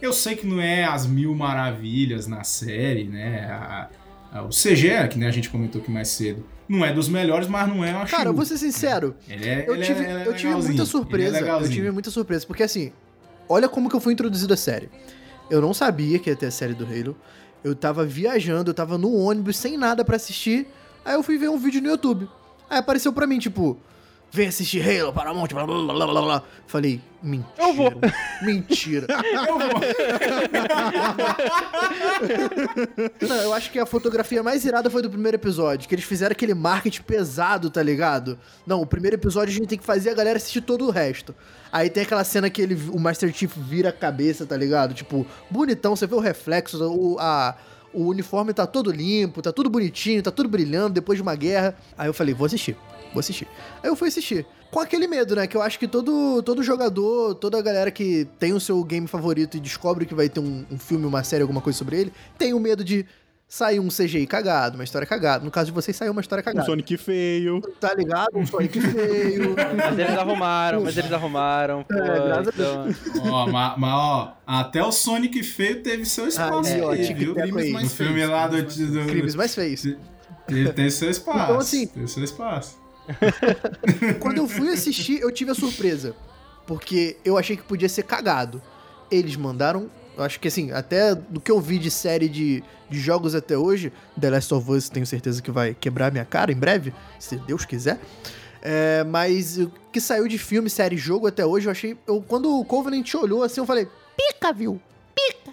[SPEAKER 5] Eu sei que não é as mil maravilhas na série, né? A- a- o CG, que né, a gente comentou aqui mais cedo, não é dos melhores, mas não é uma
[SPEAKER 3] Cara, eu vou ser sincero.
[SPEAKER 5] Ele é,
[SPEAKER 3] Eu
[SPEAKER 5] ele é-
[SPEAKER 3] tive,
[SPEAKER 5] é
[SPEAKER 3] eu tive muita
[SPEAKER 5] é
[SPEAKER 3] surpresa. eu
[SPEAKER 5] legalzinho.
[SPEAKER 3] tive muita surpresa. Porque assim, olha como que eu fui introduzido à série. Eu não sabia que ia ter a série do Halo. Eu tava viajando, eu tava no ônibus sem nada pra assistir. Aí eu fui ver um vídeo no YouTube. Aí apareceu pra mim, tipo, vem assistir Halo, Paramount, blá blá blá blá blá blá. Falei, mentira.
[SPEAKER 4] Eu vou.
[SPEAKER 3] Mentira.
[SPEAKER 5] Eu vou.
[SPEAKER 3] Não, eu acho que a fotografia mais irada foi do primeiro episódio, que eles fizeram aquele marketing pesado, tá ligado? Não, o primeiro episódio a gente tem que fazer a galera assistir todo o resto. Aí tem aquela cena que ele, o Master Chief vira a cabeça, tá ligado? Tipo, bonitão, você vê o reflexo, o, a, o uniforme tá todo limpo, tá tudo bonitinho, tá tudo brilhando depois de uma guerra. Aí eu falei, vou assistir, vou assistir. Aí eu fui assistir. Com aquele medo, né? Que eu acho que todo, todo jogador, toda a galera que tem o seu game favorito e descobre que vai ter um, um filme, uma série, alguma coisa sobre ele, tem o medo de sair um CGI cagado, uma história cagada. No caso de vocês, saiu uma história
[SPEAKER 2] Um
[SPEAKER 3] cagada.
[SPEAKER 2] Sonic feio.
[SPEAKER 3] Tá ligado? Um Sonic feio.
[SPEAKER 4] Mas eles arrumaram, mas eles arrumaram. Pô,
[SPEAKER 3] É, graças a
[SPEAKER 4] então...
[SPEAKER 5] Ó, mas, mas, ó, até o Sonic feio teve seu espaço
[SPEAKER 3] é, ó,
[SPEAKER 5] aí,
[SPEAKER 3] tic-tac
[SPEAKER 5] viu?
[SPEAKER 3] aí.
[SPEAKER 5] No filme lá do, do,
[SPEAKER 3] Crimes mais feios.
[SPEAKER 5] Ele tem seu espaço.
[SPEAKER 3] Então, assim-
[SPEAKER 5] Tem seu espaço.
[SPEAKER 3] Quando eu fui assistir, eu tive a surpresa. Porque eu achei que podia ser cagado. Eles mandaram. Eu acho que assim, até do que eu vi de série de, de jogos até hoje, The Last of Us tenho certeza que vai quebrar minha cara em breve, se Deus quiser. É, mas o que saiu de filme, série, jogo até hoje, eu achei. Eu, quando o Covenant olhou assim, eu falei: pica, viu? Pica!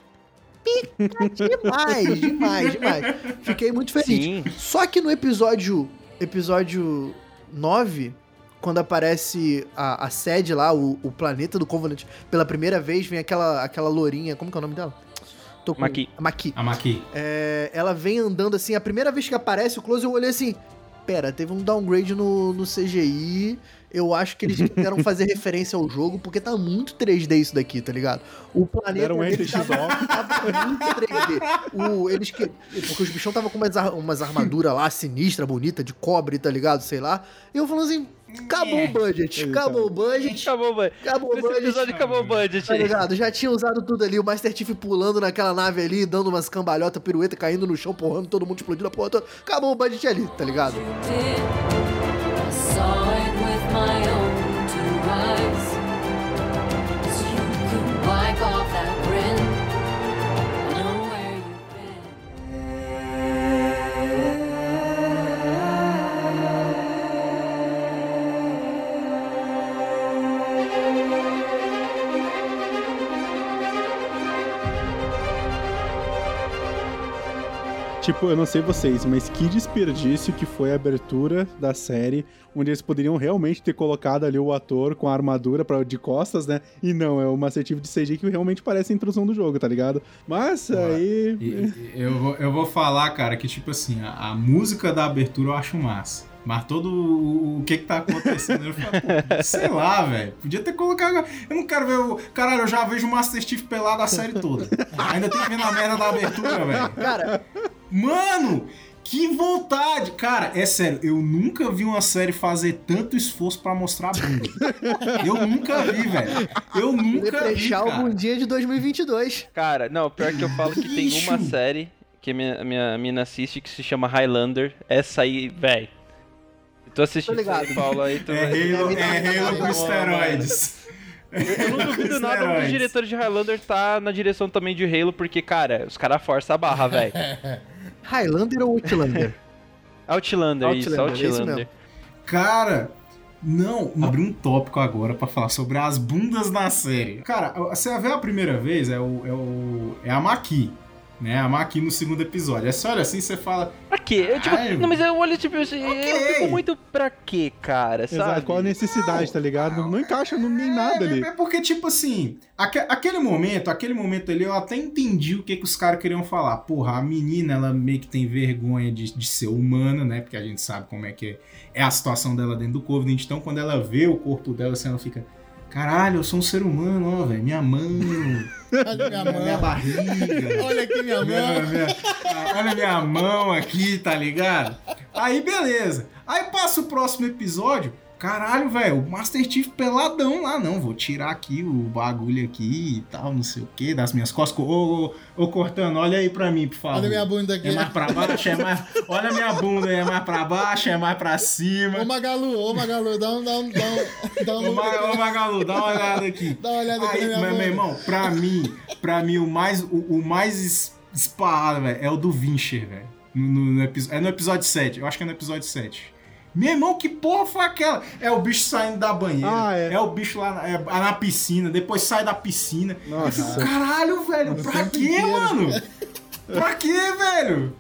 [SPEAKER 3] Pica demais, demais, demais. Fiquei muito feliz.
[SPEAKER 4] Sim.
[SPEAKER 3] Só que no episódio episódio 9, quando aparece a, a sede lá, o, o planeta do Covenant, pela primeira vez, vem aquela, aquela lourinha, como que é o nome dela? Tô com-
[SPEAKER 4] Maqui.
[SPEAKER 3] A Maqui.
[SPEAKER 5] A Maqui.
[SPEAKER 3] É, ela vem andando assim, a primeira vez que aparece o close, eu olhei assim, pera, teve um downgrade no, no CGI, eu acho que eles quiseram fazer referência ao jogo, porque tá muito 3D isso daqui, tá ligado? O planeta
[SPEAKER 2] Deram um
[SPEAKER 3] deles tava, tava muito 3D. O, eles que, porque os bichão tava com umas, umas armaduras lá, sinistra, bonita, de cobre, tá ligado? Sei lá. E eu falando assim, acabou o budget, acabou o budget,
[SPEAKER 4] Acabou, mano.
[SPEAKER 3] acabou o budget.
[SPEAKER 4] episódio acabou o budget
[SPEAKER 3] Tá ligado? Já tinha usado tudo ali, o Master Chief pulando naquela nave ali, dando umas cambalhotas, pirueta, caindo no chão, porrando, todo mundo explodindo a porra toda. Acabou o budget ali, tá ligado?
[SPEAKER 2] Tipo, eu não sei vocês, mas que desperdício que foi a abertura da série, onde eles poderiam realmente ter colocado ali o ator com a armadura pra, de costas, né? E não, é o Master Chief de CG que realmente parece a introdução do jogo, tá ligado? Mas aí.
[SPEAKER 5] E- e- eu, vou, eu vou falar, cara, que tipo assim, a, a música da abertura eu acho massa. Mas todo o, o que que tá acontecendo, eu falo, pô, sei lá, velho. Podia ter colocado. Eu não quero ver o. Caralho, eu já vejo o Master Chief pelado a série toda. Ainda tem que ver na merda da abertura, velho.
[SPEAKER 3] Cara,
[SPEAKER 5] Mano, que vontade! Cara, é sério, eu nunca vi uma série fazer tanto esforço pra mostrar a bunda. Eu nunca vi, velho. Eu nunca vi,
[SPEAKER 3] Leprechar o
[SPEAKER 5] cara.
[SPEAKER 3] Bundinha de 2022.
[SPEAKER 4] Cara, não, pior que eu falo que tem uma série que a minha, minha mina assiste que se chama Highlander. Essa aí, véi. Eu tô assistindo aí, Paulo, aí tu
[SPEAKER 5] É Halo, é Halo com esteroides.
[SPEAKER 4] Eu não duvido nada um dos diretores de Highlander tá na direção também de Halo, porque, cara, os caras forçam a barra, velho.
[SPEAKER 3] Highlander ou Outlander?
[SPEAKER 4] Outlander, isso,
[SPEAKER 3] Outlander, é isso
[SPEAKER 4] Outlander.
[SPEAKER 3] mesmo.
[SPEAKER 5] Cara, não, abri um tópico agora pra falar sobre as bundas na série. Cara, você vê a primeira vez, é, o, é, o, é a Maki. Né? A Maki no segundo episódio. É só olha assim, você fala.
[SPEAKER 4] Pra quê? Eu, tipo,
[SPEAKER 5] Ai,
[SPEAKER 4] não, mas eu olho, tipo, assim, eu fico muito pra quê, cara, sabe?
[SPEAKER 2] Exato, qual a necessidade, tá ligado? Não encaixa no- nem nada ali.
[SPEAKER 5] É porque, tipo assim, aque- aquele momento, aquele momento ali, eu até entendi o que, que os caras queriam falar. Porra, a menina, ela meio que tem vergonha de, de ser humana, né? Porque a gente sabe como é que é a situação dela dentro do Covenant. Então, quando ela vê o corpo dela, assim, ela fica... Caralho, eu sou um ser humano, ó, velho. Minha mão,
[SPEAKER 1] Olha minha mão.
[SPEAKER 5] minha barriga.
[SPEAKER 1] Olha aqui minha mão.
[SPEAKER 5] minha- olha minha mão aqui, tá ligado? Aí beleza. Aí passa o próximo episódio. Caralho, velho, o Master Chief peladão lá, não. Vou tirar aqui o bagulho aqui e tal, não sei o que, das minhas costas. Ô, ô, ô, Cortano, olha aí pra mim, por favor.
[SPEAKER 1] Olha minha bunda aqui.
[SPEAKER 5] É mais pra baixo, é mais. Olha minha bunda, é mais pra baixo, é mais pra cima.
[SPEAKER 1] Ô Magalu, ô Magalu, dá um. Dá um, dá um, dá um
[SPEAKER 5] Ô, Ma- ô, Magalu, dá uma olhada aqui.
[SPEAKER 1] Dá uma olhada aqui
[SPEAKER 5] Aí,
[SPEAKER 1] na minha
[SPEAKER 5] mas,
[SPEAKER 1] bunda.
[SPEAKER 5] meu irmão, pra mim, pra mim, o mais, o, o mais es- esparrado, velho, é o do Vincher, velho. No, no- no é no episódio 7. Eu acho que é no episódio 7. Meu irmão, que porra foi aquela? É o bicho saindo da banheira.
[SPEAKER 2] Ah, é.
[SPEAKER 5] o bicho lá na, é, na piscina, depois sai da piscina.
[SPEAKER 2] Nossa.
[SPEAKER 5] Eu fico, caralho, velho,
[SPEAKER 1] o
[SPEAKER 5] pra quê, mano? Pra quê, velho?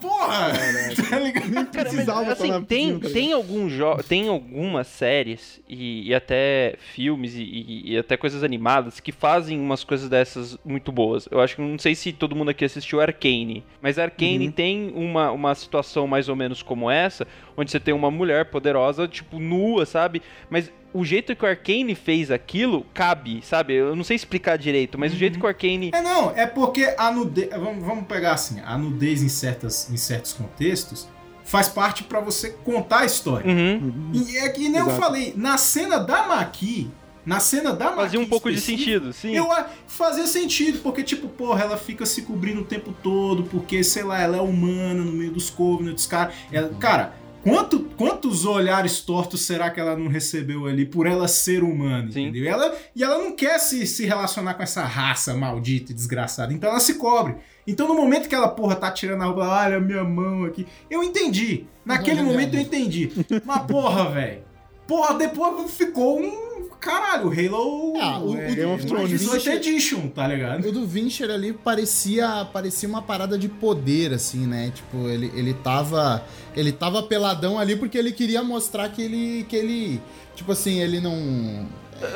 [SPEAKER 5] Porra! tá?
[SPEAKER 4] Cara, mas,
[SPEAKER 2] precisava tá
[SPEAKER 4] assim, tem,
[SPEAKER 2] tá
[SPEAKER 4] tem, algum jo tem algumas séries e, e até filmes e, e- e até coisas animadas que fazem umas coisas dessas muito boas. Eu acho que não sei se todo mundo aqui assistiu Arcane, mas Arcane
[SPEAKER 2] Uhum.
[SPEAKER 4] tem uma, uma situação mais ou menos como essa, onde você tem uma mulher poderosa, tipo, nua, sabe? Mas o jeito que o Arcane fez aquilo cabe, sabe? Eu não sei explicar direito, mas o jeito que o Arcane.
[SPEAKER 5] É não, é porque a nudez. Vamos, vamos pegar assim, a nudez em, certas, em certos contextos faz parte pra você contar a história.
[SPEAKER 4] Uhum.
[SPEAKER 5] E é que nem eu
[SPEAKER 2] Exato.
[SPEAKER 5] falei, na cena da Maki, na cena da Maki.
[SPEAKER 4] Fazia um pouco de sentido, sim.
[SPEAKER 5] Eu fazia sentido, porque, tipo, porra, ela fica se cobrindo o tempo todo, porque, sei lá, ela é humana no meio dos Covenants, cara. Ela, cara, quanto, quantos olhares tortos será que ela não recebeu ali por ela ser humana,
[SPEAKER 4] Sim.
[SPEAKER 5] entendeu? E ela, e ela não quer se, se relacionar com essa raça maldita e desgraçada, então ela se cobre. Então, no momento que ela, porra, tá tirando a roupa, olha minha mão aqui, eu entendi. Naquele
[SPEAKER 1] Olha minha
[SPEAKER 5] momento eu
[SPEAKER 1] mão.
[SPEAKER 5] entendi. Mas, porra, velho. Porra, depois ficou um. Caralho, Halo.
[SPEAKER 1] Ah, o- o
[SPEAKER 5] é,
[SPEAKER 2] Game of Thrones.
[SPEAKER 5] 18 Edition, tá ligado?
[SPEAKER 1] O do Vincher ali parecia, parecia uma parada de poder, assim, né? Tipo, ele, ele tava. Ele tava peladão ali porque ele queria mostrar que ele. que ele. Tipo assim, ele não.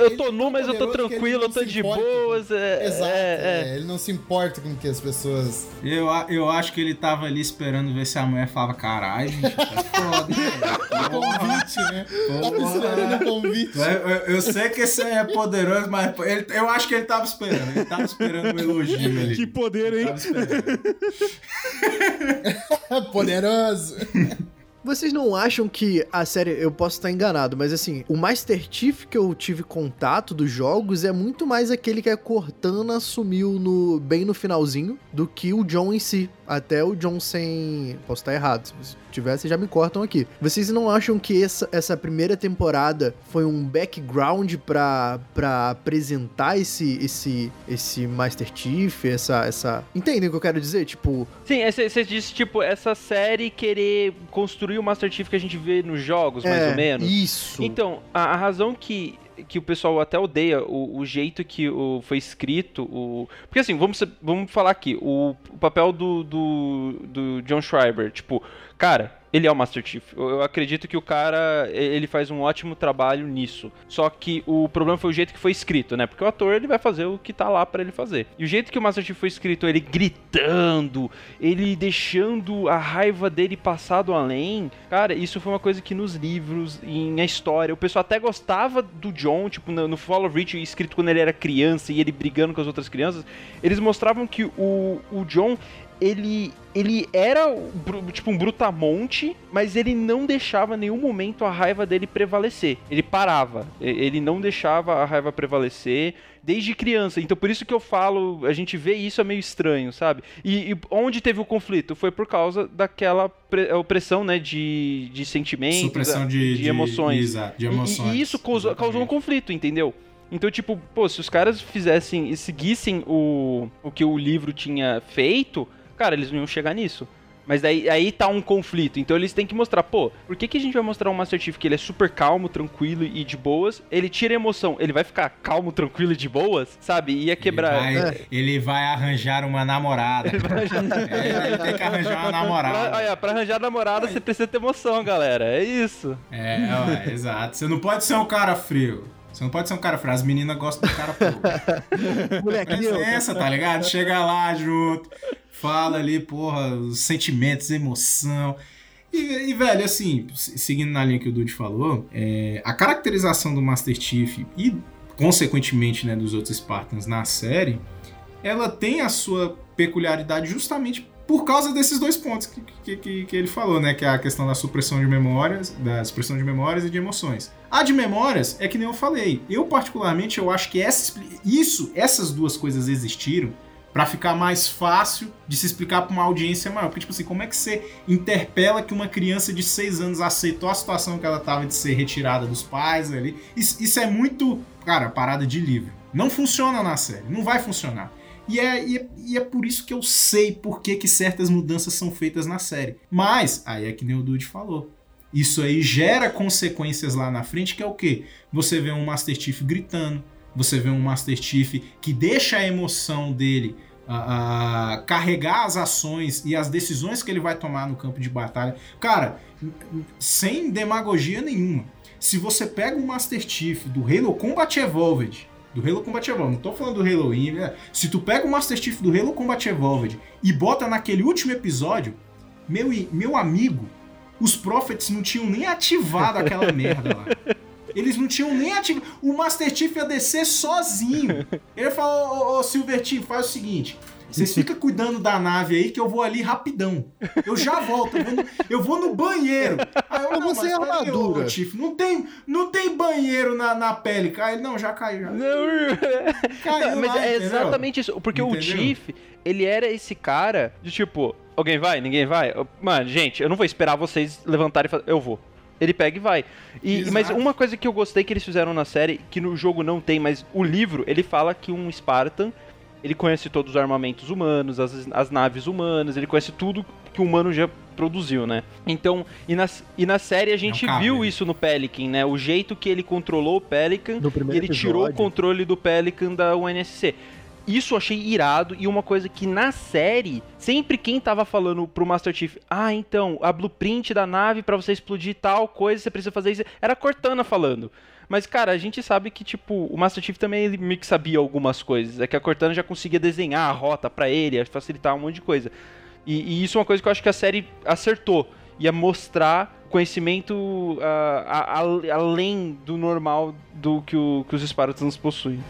[SPEAKER 4] Eu tô nu, mas eu tô tranquilo, eu tô de boas. É,
[SPEAKER 1] Exato.
[SPEAKER 4] é, é.
[SPEAKER 1] é, Ele não se importa com que as pessoas.
[SPEAKER 5] Eu, eu acho que ele tava ali esperando ver se a mulher falava, caralho, gente, tá foda.
[SPEAKER 1] Convite, né? Tava esperando o convite.
[SPEAKER 5] Eu, eu- eu sei que esse aí é poderoso, mas ele- eu acho que ele tava esperando. Ele tava esperando um elogio ali.
[SPEAKER 2] Que poder, hein?
[SPEAKER 5] Tava esperando.
[SPEAKER 1] Poderoso.
[SPEAKER 3] Vocês não acham que a série, eu posso estar enganado, mas assim, o Master Chief que eu tive contato dos jogos é muito mais aquele que a Cortana assumiu no, bem no finalzinho do que o John em si. Até o John sem. Posso estar errado, tiver, vocês já me cortam aqui. Vocês não acham que essa, essa primeira temporada foi um background pra, pra apresentar esse, esse, esse Master Chief, essa, essa. Entendem o que eu quero dizer? Tipo,
[SPEAKER 4] Sim, você disse, tipo, essa série querer construir o Master Chief que a gente vê nos jogos, mais
[SPEAKER 3] é,
[SPEAKER 4] ou menos.
[SPEAKER 3] Isso.
[SPEAKER 4] Então, a, a razão que, que o pessoal até odeia o, o jeito que o, foi escrito, o... Porque assim, vamos, vamos falar aqui, o, o papel do, do, do John Schreiber, tipo, cara, ele é o Master Chief. Eu, acredito que o cara, ele faz um ótimo trabalho nisso. Só que o problema foi o jeito que foi escrito, né? Porque o ator, ele vai fazer o que tá lá pra ele fazer. E o jeito que o Master Chief foi escrito, ele gritando, ele deixando a raiva dele passado além, cara, isso foi uma coisa que nos livros, em a história, o pessoal até gostava do John, tipo, no, no Fall of Reach, escrito quando ele era criança e ele brigando com as outras crianças, eles mostravam que o, o John, ele, ele era tipo um brutamonte, mas ele não deixava em nenhum momento a raiva dele prevalecer. Ele parava, e- ele não deixava a raiva prevalecer desde criança. Então por isso que eu falo, a gente vê isso é meio estranho, sabe? E, e onde teve o conflito foi por causa daquela pre- opressão, né, de, de sentimentos,
[SPEAKER 5] Supressão
[SPEAKER 4] da-
[SPEAKER 5] de,
[SPEAKER 4] de emoções.
[SPEAKER 5] Exato, de
[SPEAKER 4] E-
[SPEAKER 5] emoções.
[SPEAKER 4] E, isso causou, causou um conflito, entendeu? Então, tipo, pô, se os caras fizessem e seguissem o, o que o livro tinha feito, cara, eles não iam chegar nisso. Mas daí aí tá um conflito. Então eles têm que mostrar, pô, por que, que a gente vai mostrar um Master Chief que ele é super calmo, tranquilo e de boas? Ele tira a emoção, ele vai ficar calmo, tranquilo e de boas, sabe? Ia quebrar.
[SPEAKER 5] Ele vai, ele vai arranjar uma namorada. É, ele tem que arranjar uma
[SPEAKER 4] Pra,
[SPEAKER 5] namorada.
[SPEAKER 4] olha, pra arranjar namorada você precisa ter emoção, galera. É isso.
[SPEAKER 5] É, ué, exato. Você não pode ser um cara frio. Você não pode ser um cara frio. As meninas gostam do cara frio.
[SPEAKER 3] Molequinho.
[SPEAKER 5] Presença, tá ligado? Chega lá junto, fala ali, porra, os sentimentos, emoção. E, e, velho, assim, se- seguindo na linha que o Dude falou, é, a caracterização do Master Chief e, consequentemente, né, dos outros Spartans na série, ela tem a sua peculiaridade justamente por causa desses dois pontos que, que, que, que ele falou, né? Que é a questão da supressão de memórias, da supressão de memórias e de emoções. A de memórias é que nem eu falei. Eu, particularmente, eu acho que essa, isso, essas duas coisas existiram pra ficar mais fácil de se explicar pra uma audiência maior. Porque, tipo assim, como é que você interpela que uma criança de 6 anos aceitou a situação que ela tava de ser retirada dos pais ali? Isso, isso é muito, cara, parada de livro. Não funciona na série, não vai funcionar. E é, e, é, e é por isso que eu sei por que, que certas mudanças são feitas na série. Mas, aí é que nem o Dude falou. Isso aí gera consequências lá na frente, que é o quê? Você vê um Master Chief gritando, você vê um Master Chief que deixa a emoção dele a, carregar as ações e as decisões que ele vai tomar no campo de batalha. Cara, sem demagogia nenhuma. Se você pega o Master Chief do Halo Combat Evolved, do Halo Combat Evolved, não tô falando do Halo Infinite, né? se tu pega o Master Chief do Halo Combat Evolved e bota naquele último episódio, meu, meu amigo, os Prophets não tinham nem ativado aquela merda lá. Eles não tinham nem ativado. O Master Chief ia descer sozinho. Ele falou: Ô, ô Silver Team, faz o seguinte. Vocês ficam cuidando da nave aí que eu vou ali rapidão. Eu já volto, eu vou no, eu vou no banheiro. Aí
[SPEAKER 3] Eu vou
[SPEAKER 5] "Não,
[SPEAKER 3] sem
[SPEAKER 5] peraí,
[SPEAKER 3] armadura."
[SPEAKER 5] Chief, não tem, não tem banheiro na, na pele. Cai, não, já caiu. Já. Caiu
[SPEAKER 4] Não, mas
[SPEAKER 5] lá,
[SPEAKER 4] é
[SPEAKER 5] entendeu?
[SPEAKER 4] exatamente isso. Porque o
[SPEAKER 5] Entendeu?
[SPEAKER 4] Chief, ele era esse cara de tipo, alguém vai? Ninguém vai? Mano, gente, eu não vou esperar vocês levantarem e fazer. Eu vou. Ele pega e vai. E, mas uma coisa que eu gostei que eles fizeram na série, que no jogo não tem, mas o livro, ele fala que um Spartan, ele conhece todos os armamentos humanos, as, as naves humanas, ele conhece tudo que o humano já produziu, né? Então, e na, e na série a gente
[SPEAKER 5] cabra,
[SPEAKER 4] viu
[SPEAKER 5] né?
[SPEAKER 4] isso no Pelican, né? O jeito que ele controlou o Pelican e ele tirou o
[SPEAKER 3] episódio.
[SPEAKER 4] controle do Pelican da UNSC. Isso eu achei irado e uma coisa que na série, sempre quem tava falando pro Master Chief, ah, então, a blueprint da nave pra você explodir tal coisa, você precisa fazer isso, era Cortana falando. Mas, cara, a gente sabe que, tipo, o Master Chief também ele meio que sabia algumas coisas. É que a Cortana já conseguia desenhar a rota pra ele, facilitar um monte de coisa. E, e isso é uma coisa que eu acho que a série acertou. Ia mostrar conhecimento ah, a- a- além do normal do que, o- que os Spartans possuem.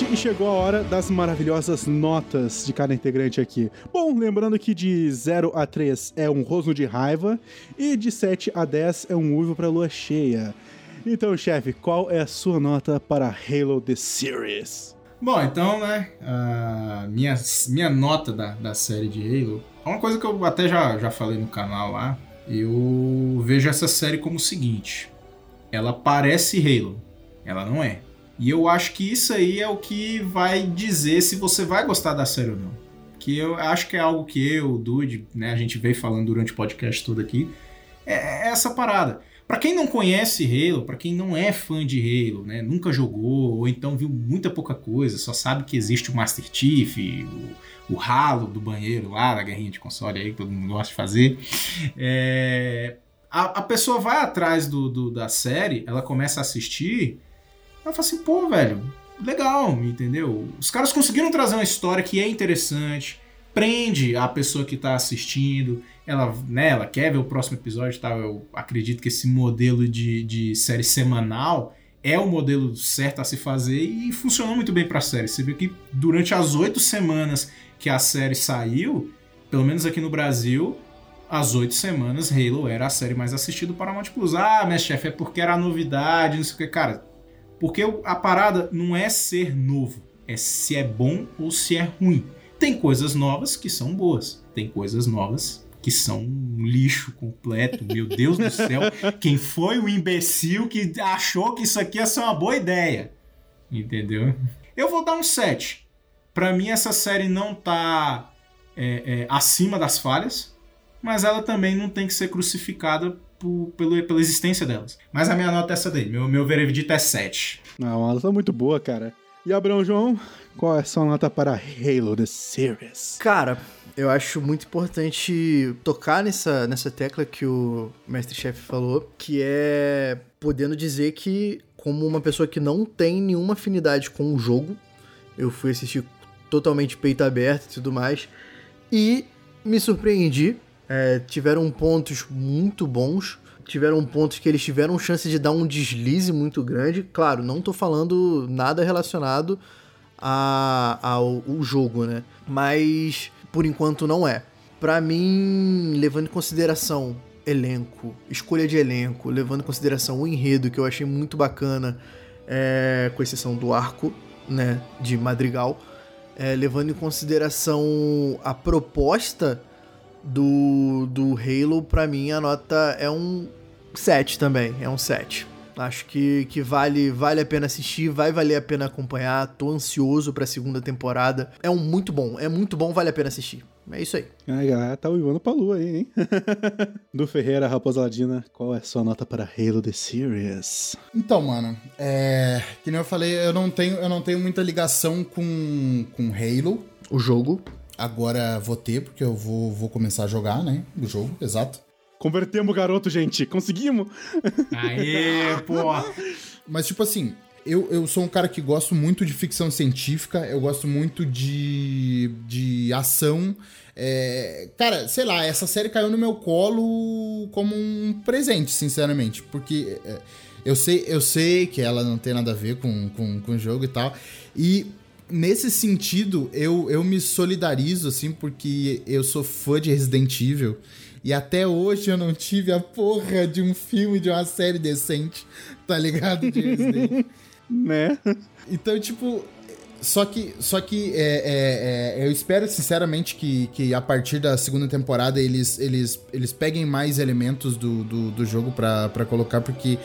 [SPEAKER 2] E chegou a hora das maravilhosas notas de cada integrante aqui. Bom, lembrando que de 0 a 3 é um rosno de raiva e de 7 a 10 é um uivo pra lua cheia. Então, chefe, qual é a sua nota para Halo The Series?
[SPEAKER 5] Bom, então, né, minha, minha nota da, da série de Halo é uma coisa que eu até já, já falei no canal lá. Eu vejo essa série como o seguinte: ela parece Halo, ela não é. E eu acho que isso aí é o que vai dizer se você vai gostar da série ou não. Que eu acho que é algo que eu, o Dude, né, a gente veio falando durante o podcast todo aqui, é é essa parada. Pra quem não conhece Halo, pra quem não é fã de Halo, né, nunca jogou ou então viu muita pouca coisa, só sabe que existe o Master Chief, o, o ralo do banheiro lá, da guerrinha de console aí que todo mundo gosta de fazer. É, a, a pessoa vai atrás do, do- da série, ela começa a assistir, ela fala assim, pô, velho, legal, entendeu? Os caras conseguiram trazer uma história que é interessante, prende a pessoa que tá assistindo, ela, né, ela quer ver o próximo episódio tal. Eu acredito que esse modelo de, de série semanal é o modelo certo a se fazer e funcionou muito bem pra série. Você viu que durante as oito semanas que a série saiu, pelo menos aqui no Brasil, as oito semanas, Halo era a série mais assistida do Paramount Plus. Ah, mas chefe, é porque era novidade, não sei o que. Cara, porque a parada não é ser novo, é se é bom ou se é ruim. Tem coisas novas que são boas, tem coisas novas que são um lixo completo. Meu Deus do céu, quem foi o imbecil que achou que isso aqui ia ser uma boa ideia? Entendeu? Eu vou dar um 7. Pra mim, essa série não tá é, é, acima das falhas, mas ela também não tem que ser crucificada por- pelo- pela existência delas. Mas a minha nota é essa daí. Meu, meu veredito é 7.
[SPEAKER 2] Não, uma nota muito boa, cara. E Abrão João, qual é a sua nota para Halo The Series?
[SPEAKER 3] Cara, eu acho muito importante tocar nessa, nessa tecla que o Mestre Chef falou, que é podendo dizer que, como uma pessoa que não tem nenhuma afinidade com o jogo, eu fui assistir totalmente peito aberto e tudo mais, e me surpreendi. É, tiveram pontos muito bons. Tiveram pontos que eles tiveram chance de dar um deslize muito grande. Claro, não tô falando nada relacionado a- ao, ao jogo, né? Mas por enquanto não é. Pra mim, levando em consideração elenco, escolha de elenco, levando em consideração o enredo que eu achei muito bacana, é, com exceção do arco, né, de Madrigal, é, levando em consideração a proposta do, do Halo, pra mim a nota é um 7 também, é um 7. Acho que, que vale, vale a pena assistir, vai valer a pena acompanhar. Tô ansioso pra segunda temporada. É um muito bom, é muito bom, vale a pena assistir. É isso aí.
[SPEAKER 2] A galera tá uivando pra lua aí, hein? Do Ferreira, Raposa Ladina, qual é a sua nota para Halo The Series?
[SPEAKER 1] Então, mano, é. Que nem eu falei, eu não tenho, eu não tenho muita ligação com, com Halo.
[SPEAKER 3] O jogo.
[SPEAKER 1] Agora vou ter, porque eu vou, vou começar a jogar, né? O jogo, exato.
[SPEAKER 2] Convertemos o garoto, gente. Conseguimos?
[SPEAKER 5] Aê, pô!
[SPEAKER 1] Mas, tipo assim, eu, eu sou um cara que gosto muito de ficção científica, eu gosto muito de, de ação. É, cara, sei lá, essa série caiu no meu colo como um presente, sinceramente. Porque é, eu, sei, eu sei que ela não tem nada a ver com, com, com o jogo e tal. E nesse sentido, eu, eu me solidarizo, assim, porque eu sou fã de Resident Evil. E até hoje eu não tive a porra de um filme, de uma série decente, tá ligado? De Resident.
[SPEAKER 2] né?
[SPEAKER 1] Então, tipo. Só que, só que é, é, é, eu espero sinceramente que, que a partir da segunda temporada eles, eles, eles peguem mais elementos do, do, do jogo pra colocar, porque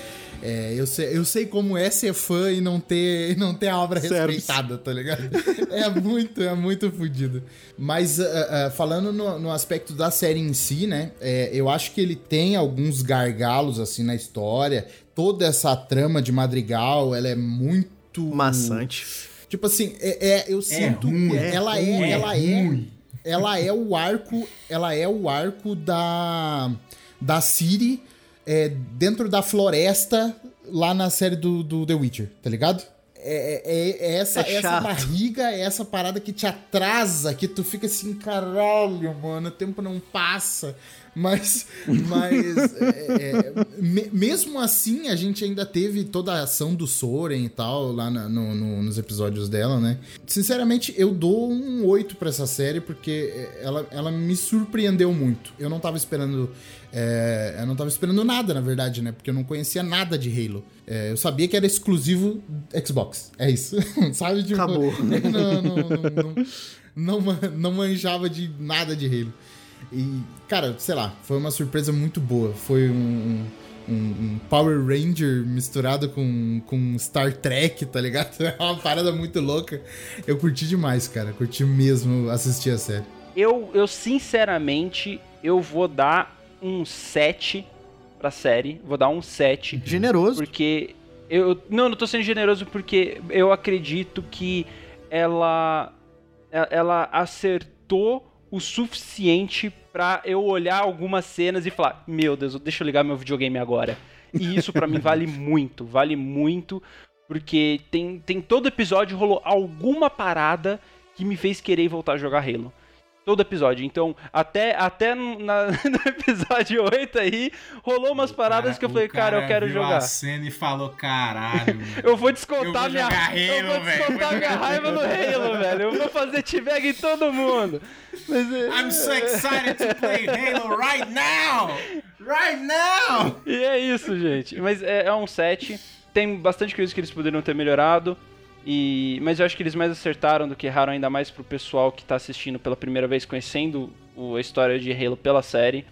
[SPEAKER 1] é, eu, sei, eu sei como é ser fã e não ter, não ter a obra
[SPEAKER 2] Service.
[SPEAKER 1] respeitada, tá ligado? É muito, é muito fodido. Mas ah, ah, falando no, no aspecto da série em si, né? é, eu acho que ele tem alguns gargalos assim na história. Toda essa trama de Madrigal, ela é muito
[SPEAKER 3] Maçante.
[SPEAKER 1] Tipo assim, é, é- eu sinto
[SPEAKER 5] ruim,
[SPEAKER 1] que
[SPEAKER 5] é
[SPEAKER 1] ela é,
[SPEAKER 5] ruim, é
[SPEAKER 1] ela é,
[SPEAKER 5] ruim.
[SPEAKER 1] ela é o arco, ela é o arco da da Ciri é, dentro da floresta lá na série do, do The Witcher, tá ligado? É, é- é essa,
[SPEAKER 3] É
[SPEAKER 1] essa barriga, é essa parada que te atrasa, que tu fica assim, caralho, mano, o tempo não passa. Mas, mas é, é, me- mesmo assim, a gente ainda teve toda a ação do Soren e tal lá na- no- no- nos episódios dela, né? Sinceramente, eu dou um 8 pra essa série porque ela, ela me surpreendeu muito. Eu não tava esperando. É, eu não tava esperando nada, na verdade, né? Porque eu não conhecia nada de Halo. É, eu sabia que era exclusivo Xbox. É isso. Sabe? Tipo,
[SPEAKER 3] Acabou.
[SPEAKER 1] não, não, não, não, não manjava de nada de Halo. E, cara, sei lá, foi uma surpresa muito boa. Foi um, um, um Power Ranger misturado com, com Star Trek, tá ligado? É uma parada muito louca. Eu curti demais, cara. Curti mesmo assistir a série.
[SPEAKER 4] Eu, eu sinceramente, eu vou dar um 7 pra série. Vou dar um 7.
[SPEAKER 3] Generoso.
[SPEAKER 4] Porque eu não, não tô sendo generoso porque eu acredito que ela e- ela acertou o suficiente pra eu olhar algumas cenas e falar: "Meu Deus, deixa eu ligar meu videogame agora". E isso pra mim vale muito, vale muito, porque tem tem todo episódio rolou alguma parada que me fez querer voltar a jogar Halo. Todo episódio. Então, até, até no, na- no episódio 8 aí, rolou umas paradas que eu falei, cara, eu quero
[SPEAKER 5] viu
[SPEAKER 4] jogar.
[SPEAKER 5] a cena e falou, caralho.
[SPEAKER 4] Eu vou descontar
[SPEAKER 5] Eu vou
[SPEAKER 4] minha Eu vou descontar
[SPEAKER 5] Vou
[SPEAKER 4] minha raiva no Halo, velho. Eu vou fazer t-bag em todo mundo. Mas, é-
[SPEAKER 5] I'm so excited to play Halo right now! Right now!
[SPEAKER 4] E é isso, gente. Mas é, é um set. Tem bastante coisas que eles poderiam ter melhorado. E, mas eu acho que eles mais acertaram do que erraram, ainda mais pro pessoal que tá assistindo pela primeira vez, conhecendo o- a história de Halo pela série.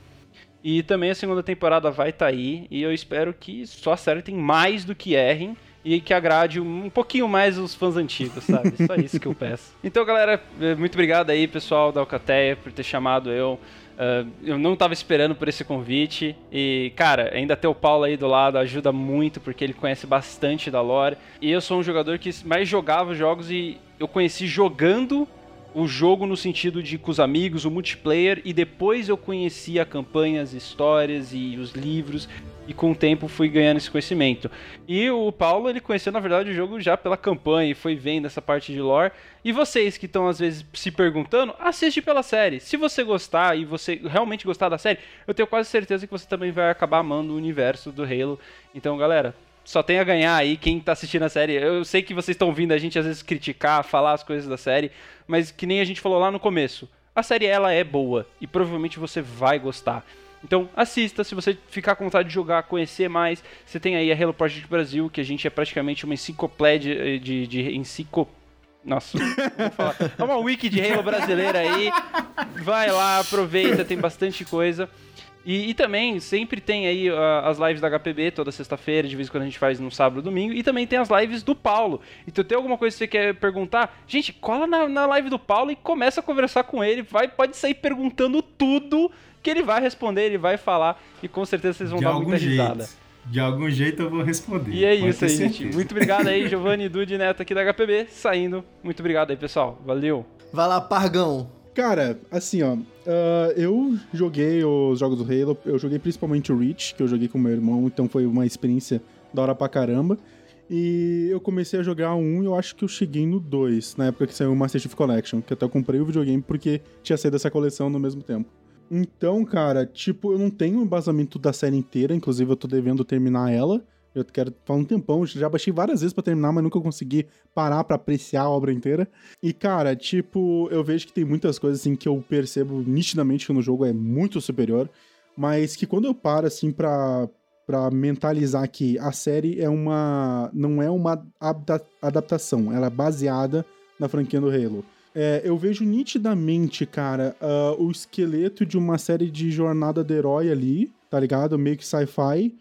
[SPEAKER 4] E também a segunda temporada vai estar aí. E eu espero que só acertem mais do que errem. E que agrade um pouquinho mais os fãs antigos, sabe? Só isso que eu peço. Então, galera, eh, muito obrigado aí, pessoal da Alcateia, por ter chamado eu. Ah, eu não tava esperando por esse convite. E, cara, ainda ter o Paulo aí do lado ajuda muito, porque ele conhece bastante da lore. E eu sou um jogador que mais jogava jogos e eu conheci jogando o jogo no sentido de com os amigos, o multiplayer, e depois eu conheci a campanha, as histórias e os livros, e com o tempo fui ganhando esse conhecimento. E o Paulo, ele conheceu na verdade o jogo já pela campanha e foi vendo essa parte de lore. E vocês que estão às vezes se perguntando, assiste pela série. Se você gostar e você realmente gostar da série, eu tenho quase certeza que você também vai acabar amando o universo do Halo. Então, galera, só tem a ganhar aí quem tá assistindo a série. Eu sei que vocês estão vindo a gente às vezes criticar, falar as coisas da série, mas que nem a gente falou lá no começo. A série ela é boa e provavelmente você vai gostar. Então assista, se você ficar com vontade de jogar, conhecer mais, você tem aí a Halo Project Brasil, que a gente é praticamente uma enciclopédia eh, de, de enciclo... Nossa. É uma wiki de Halo brasileira aí. Vai lá, aproveita, tem bastante coisa. E, e também sempre tem aí ah, as lives da HPB toda sexta-feira, de vez em quando a gente faz no sábado e domingo. E também tem as lives do Paulo. Então tem alguma coisa que você quer perguntar? Gente, cola na, na live do Paulo e começa a conversar com ele. Vai, pode sair perguntando tudo que ele vai responder, ele vai falar. E com certeza vocês vão
[SPEAKER 5] De
[SPEAKER 4] dar muita
[SPEAKER 5] jeito.
[SPEAKER 4] risada.
[SPEAKER 5] De algum jeito eu vou responder.
[SPEAKER 4] E é
[SPEAKER 5] pode
[SPEAKER 4] isso aí, gente. Muito obrigado aí, Giovanni Dude Neto aqui da HPB, saindo. Muito obrigado aí, pessoal. Valeu.
[SPEAKER 3] Vai lá, Pargão.
[SPEAKER 2] Cara, assim, ó. ah, eu joguei os jogos do Halo, eu joguei principalmente o Reach, que eu joguei com meu irmão, então foi uma experiência da hora pra caramba. E eu comecei a jogar um e eu acho que eu cheguei no 2, na época que saiu o Master Chief Collection, que até eu comprei o videogame porque tinha saído essa coleção no mesmo tempo. Então, cara, tipo, eu não tenho um embasamento da série inteira, inclusive eu tô devendo terminar ela. Eu quero falar um tempão, já baixei várias vezes pra terminar, mas nunca consegui parar pra apreciar a obra inteira. E, cara, tipo, eu vejo que tem muitas coisas, assim, que eu percebo nitidamente que no jogo é muito superior, mas que quando eu paro, assim, pra, pra mentalizar que a série é uma... não é uma adapta- adaptação, ela é baseada na franquia do Halo. É, eu vejo nitidamente, cara, ah, o esqueleto de uma série de jornada do herói ali, tá ligado? Meio que sci-fi.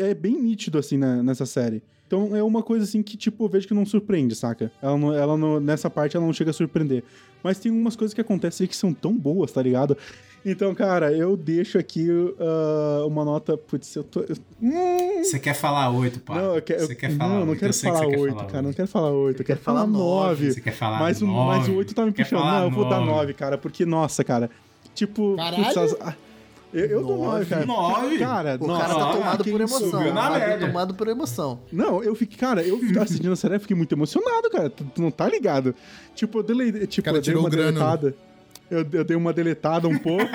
[SPEAKER 2] É bem nítido, assim, né, nessa série. Então é uma coisa, assim, que, tipo, eu vejo que não surpreende, saca? Ela, não, ela não- nessa parte ela não chega a surpreender. Mas tem umas coisas que acontecem aí que são tão boas, tá ligado? Então, cara, eu deixo aqui ah, uma nota. Putz, eu tô. Hum,
[SPEAKER 5] Você quer falar 8, pá?
[SPEAKER 2] não, eu quero,
[SPEAKER 5] Você quer
[SPEAKER 2] não,
[SPEAKER 5] falar
[SPEAKER 2] eu não
[SPEAKER 5] 8,
[SPEAKER 2] quero falar
[SPEAKER 5] você quer
[SPEAKER 2] 8,
[SPEAKER 5] falar
[SPEAKER 2] cara. Não
[SPEAKER 5] oito.
[SPEAKER 2] quero falar 8, eu quero
[SPEAKER 3] quer falar
[SPEAKER 2] 9.
[SPEAKER 5] Você quer falar
[SPEAKER 2] Mas, o-
[SPEAKER 5] 9?
[SPEAKER 2] mas o 8 tá me puxando. Não, eu vou dar
[SPEAKER 5] 9.
[SPEAKER 2] 9, cara, porque, nossa, cara. Tipo,
[SPEAKER 1] Caralho!
[SPEAKER 2] putz, as- eu, eu dou 9, cara.
[SPEAKER 5] Nove?
[SPEAKER 2] Cara,
[SPEAKER 3] O
[SPEAKER 2] nossa,
[SPEAKER 3] cara tá tomado por emoção.
[SPEAKER 5] subiu na
[SPEAKER 3] O cara tá
[SPEAKER 5] média.
[SPEAKER 3] tomado por emoção.
[SPEAKER 2] Não, eu fiquei, cara, eu assistindo a série, eu fiquei muito emocionado, cara. Tu, tu não tá ligado? Tipo, eu dele, tipo,
[SPEAKER 1] cara
[SPEAKER 2] eu dei
[SPEAKER 1] tirou
[SPEAKER 2] uma
[SPEAKER 1] o grano.
[SPEAKER 2] Eu, eu dei uma deletada um pouco.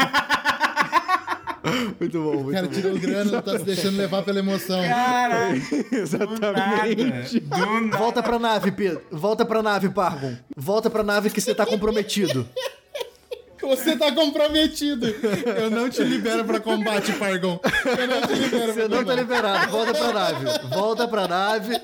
[SPEAKER 3] Muito bom, muito
[SPEAKER 1] O cara
[SPEAKER 3] bom.
[SPEAKER 1] tirou grana, não tá se deixando levar pela emoção.
[SPEAKER 5] Caralho,
[SPEAKER 2] Exatamente.
[SPEAKER 5] do nada.
[SPEAKER 3] Volta pra nave, Pedro. Volta pra nave, Pargon. Volta pra nave que você tá comprometido.
[SPEAKER 1] Você tá comprometido. Eu não te libero pra combate, Pargon. Eu não te libero
[SPEAKER 3] Você
[SPEAKER 1] pra
[SPEAKER 3] não tá
[SPEAKER 1] combate.
[SPEAKER 3] liberado. Volta pra nave. Volta pra nave.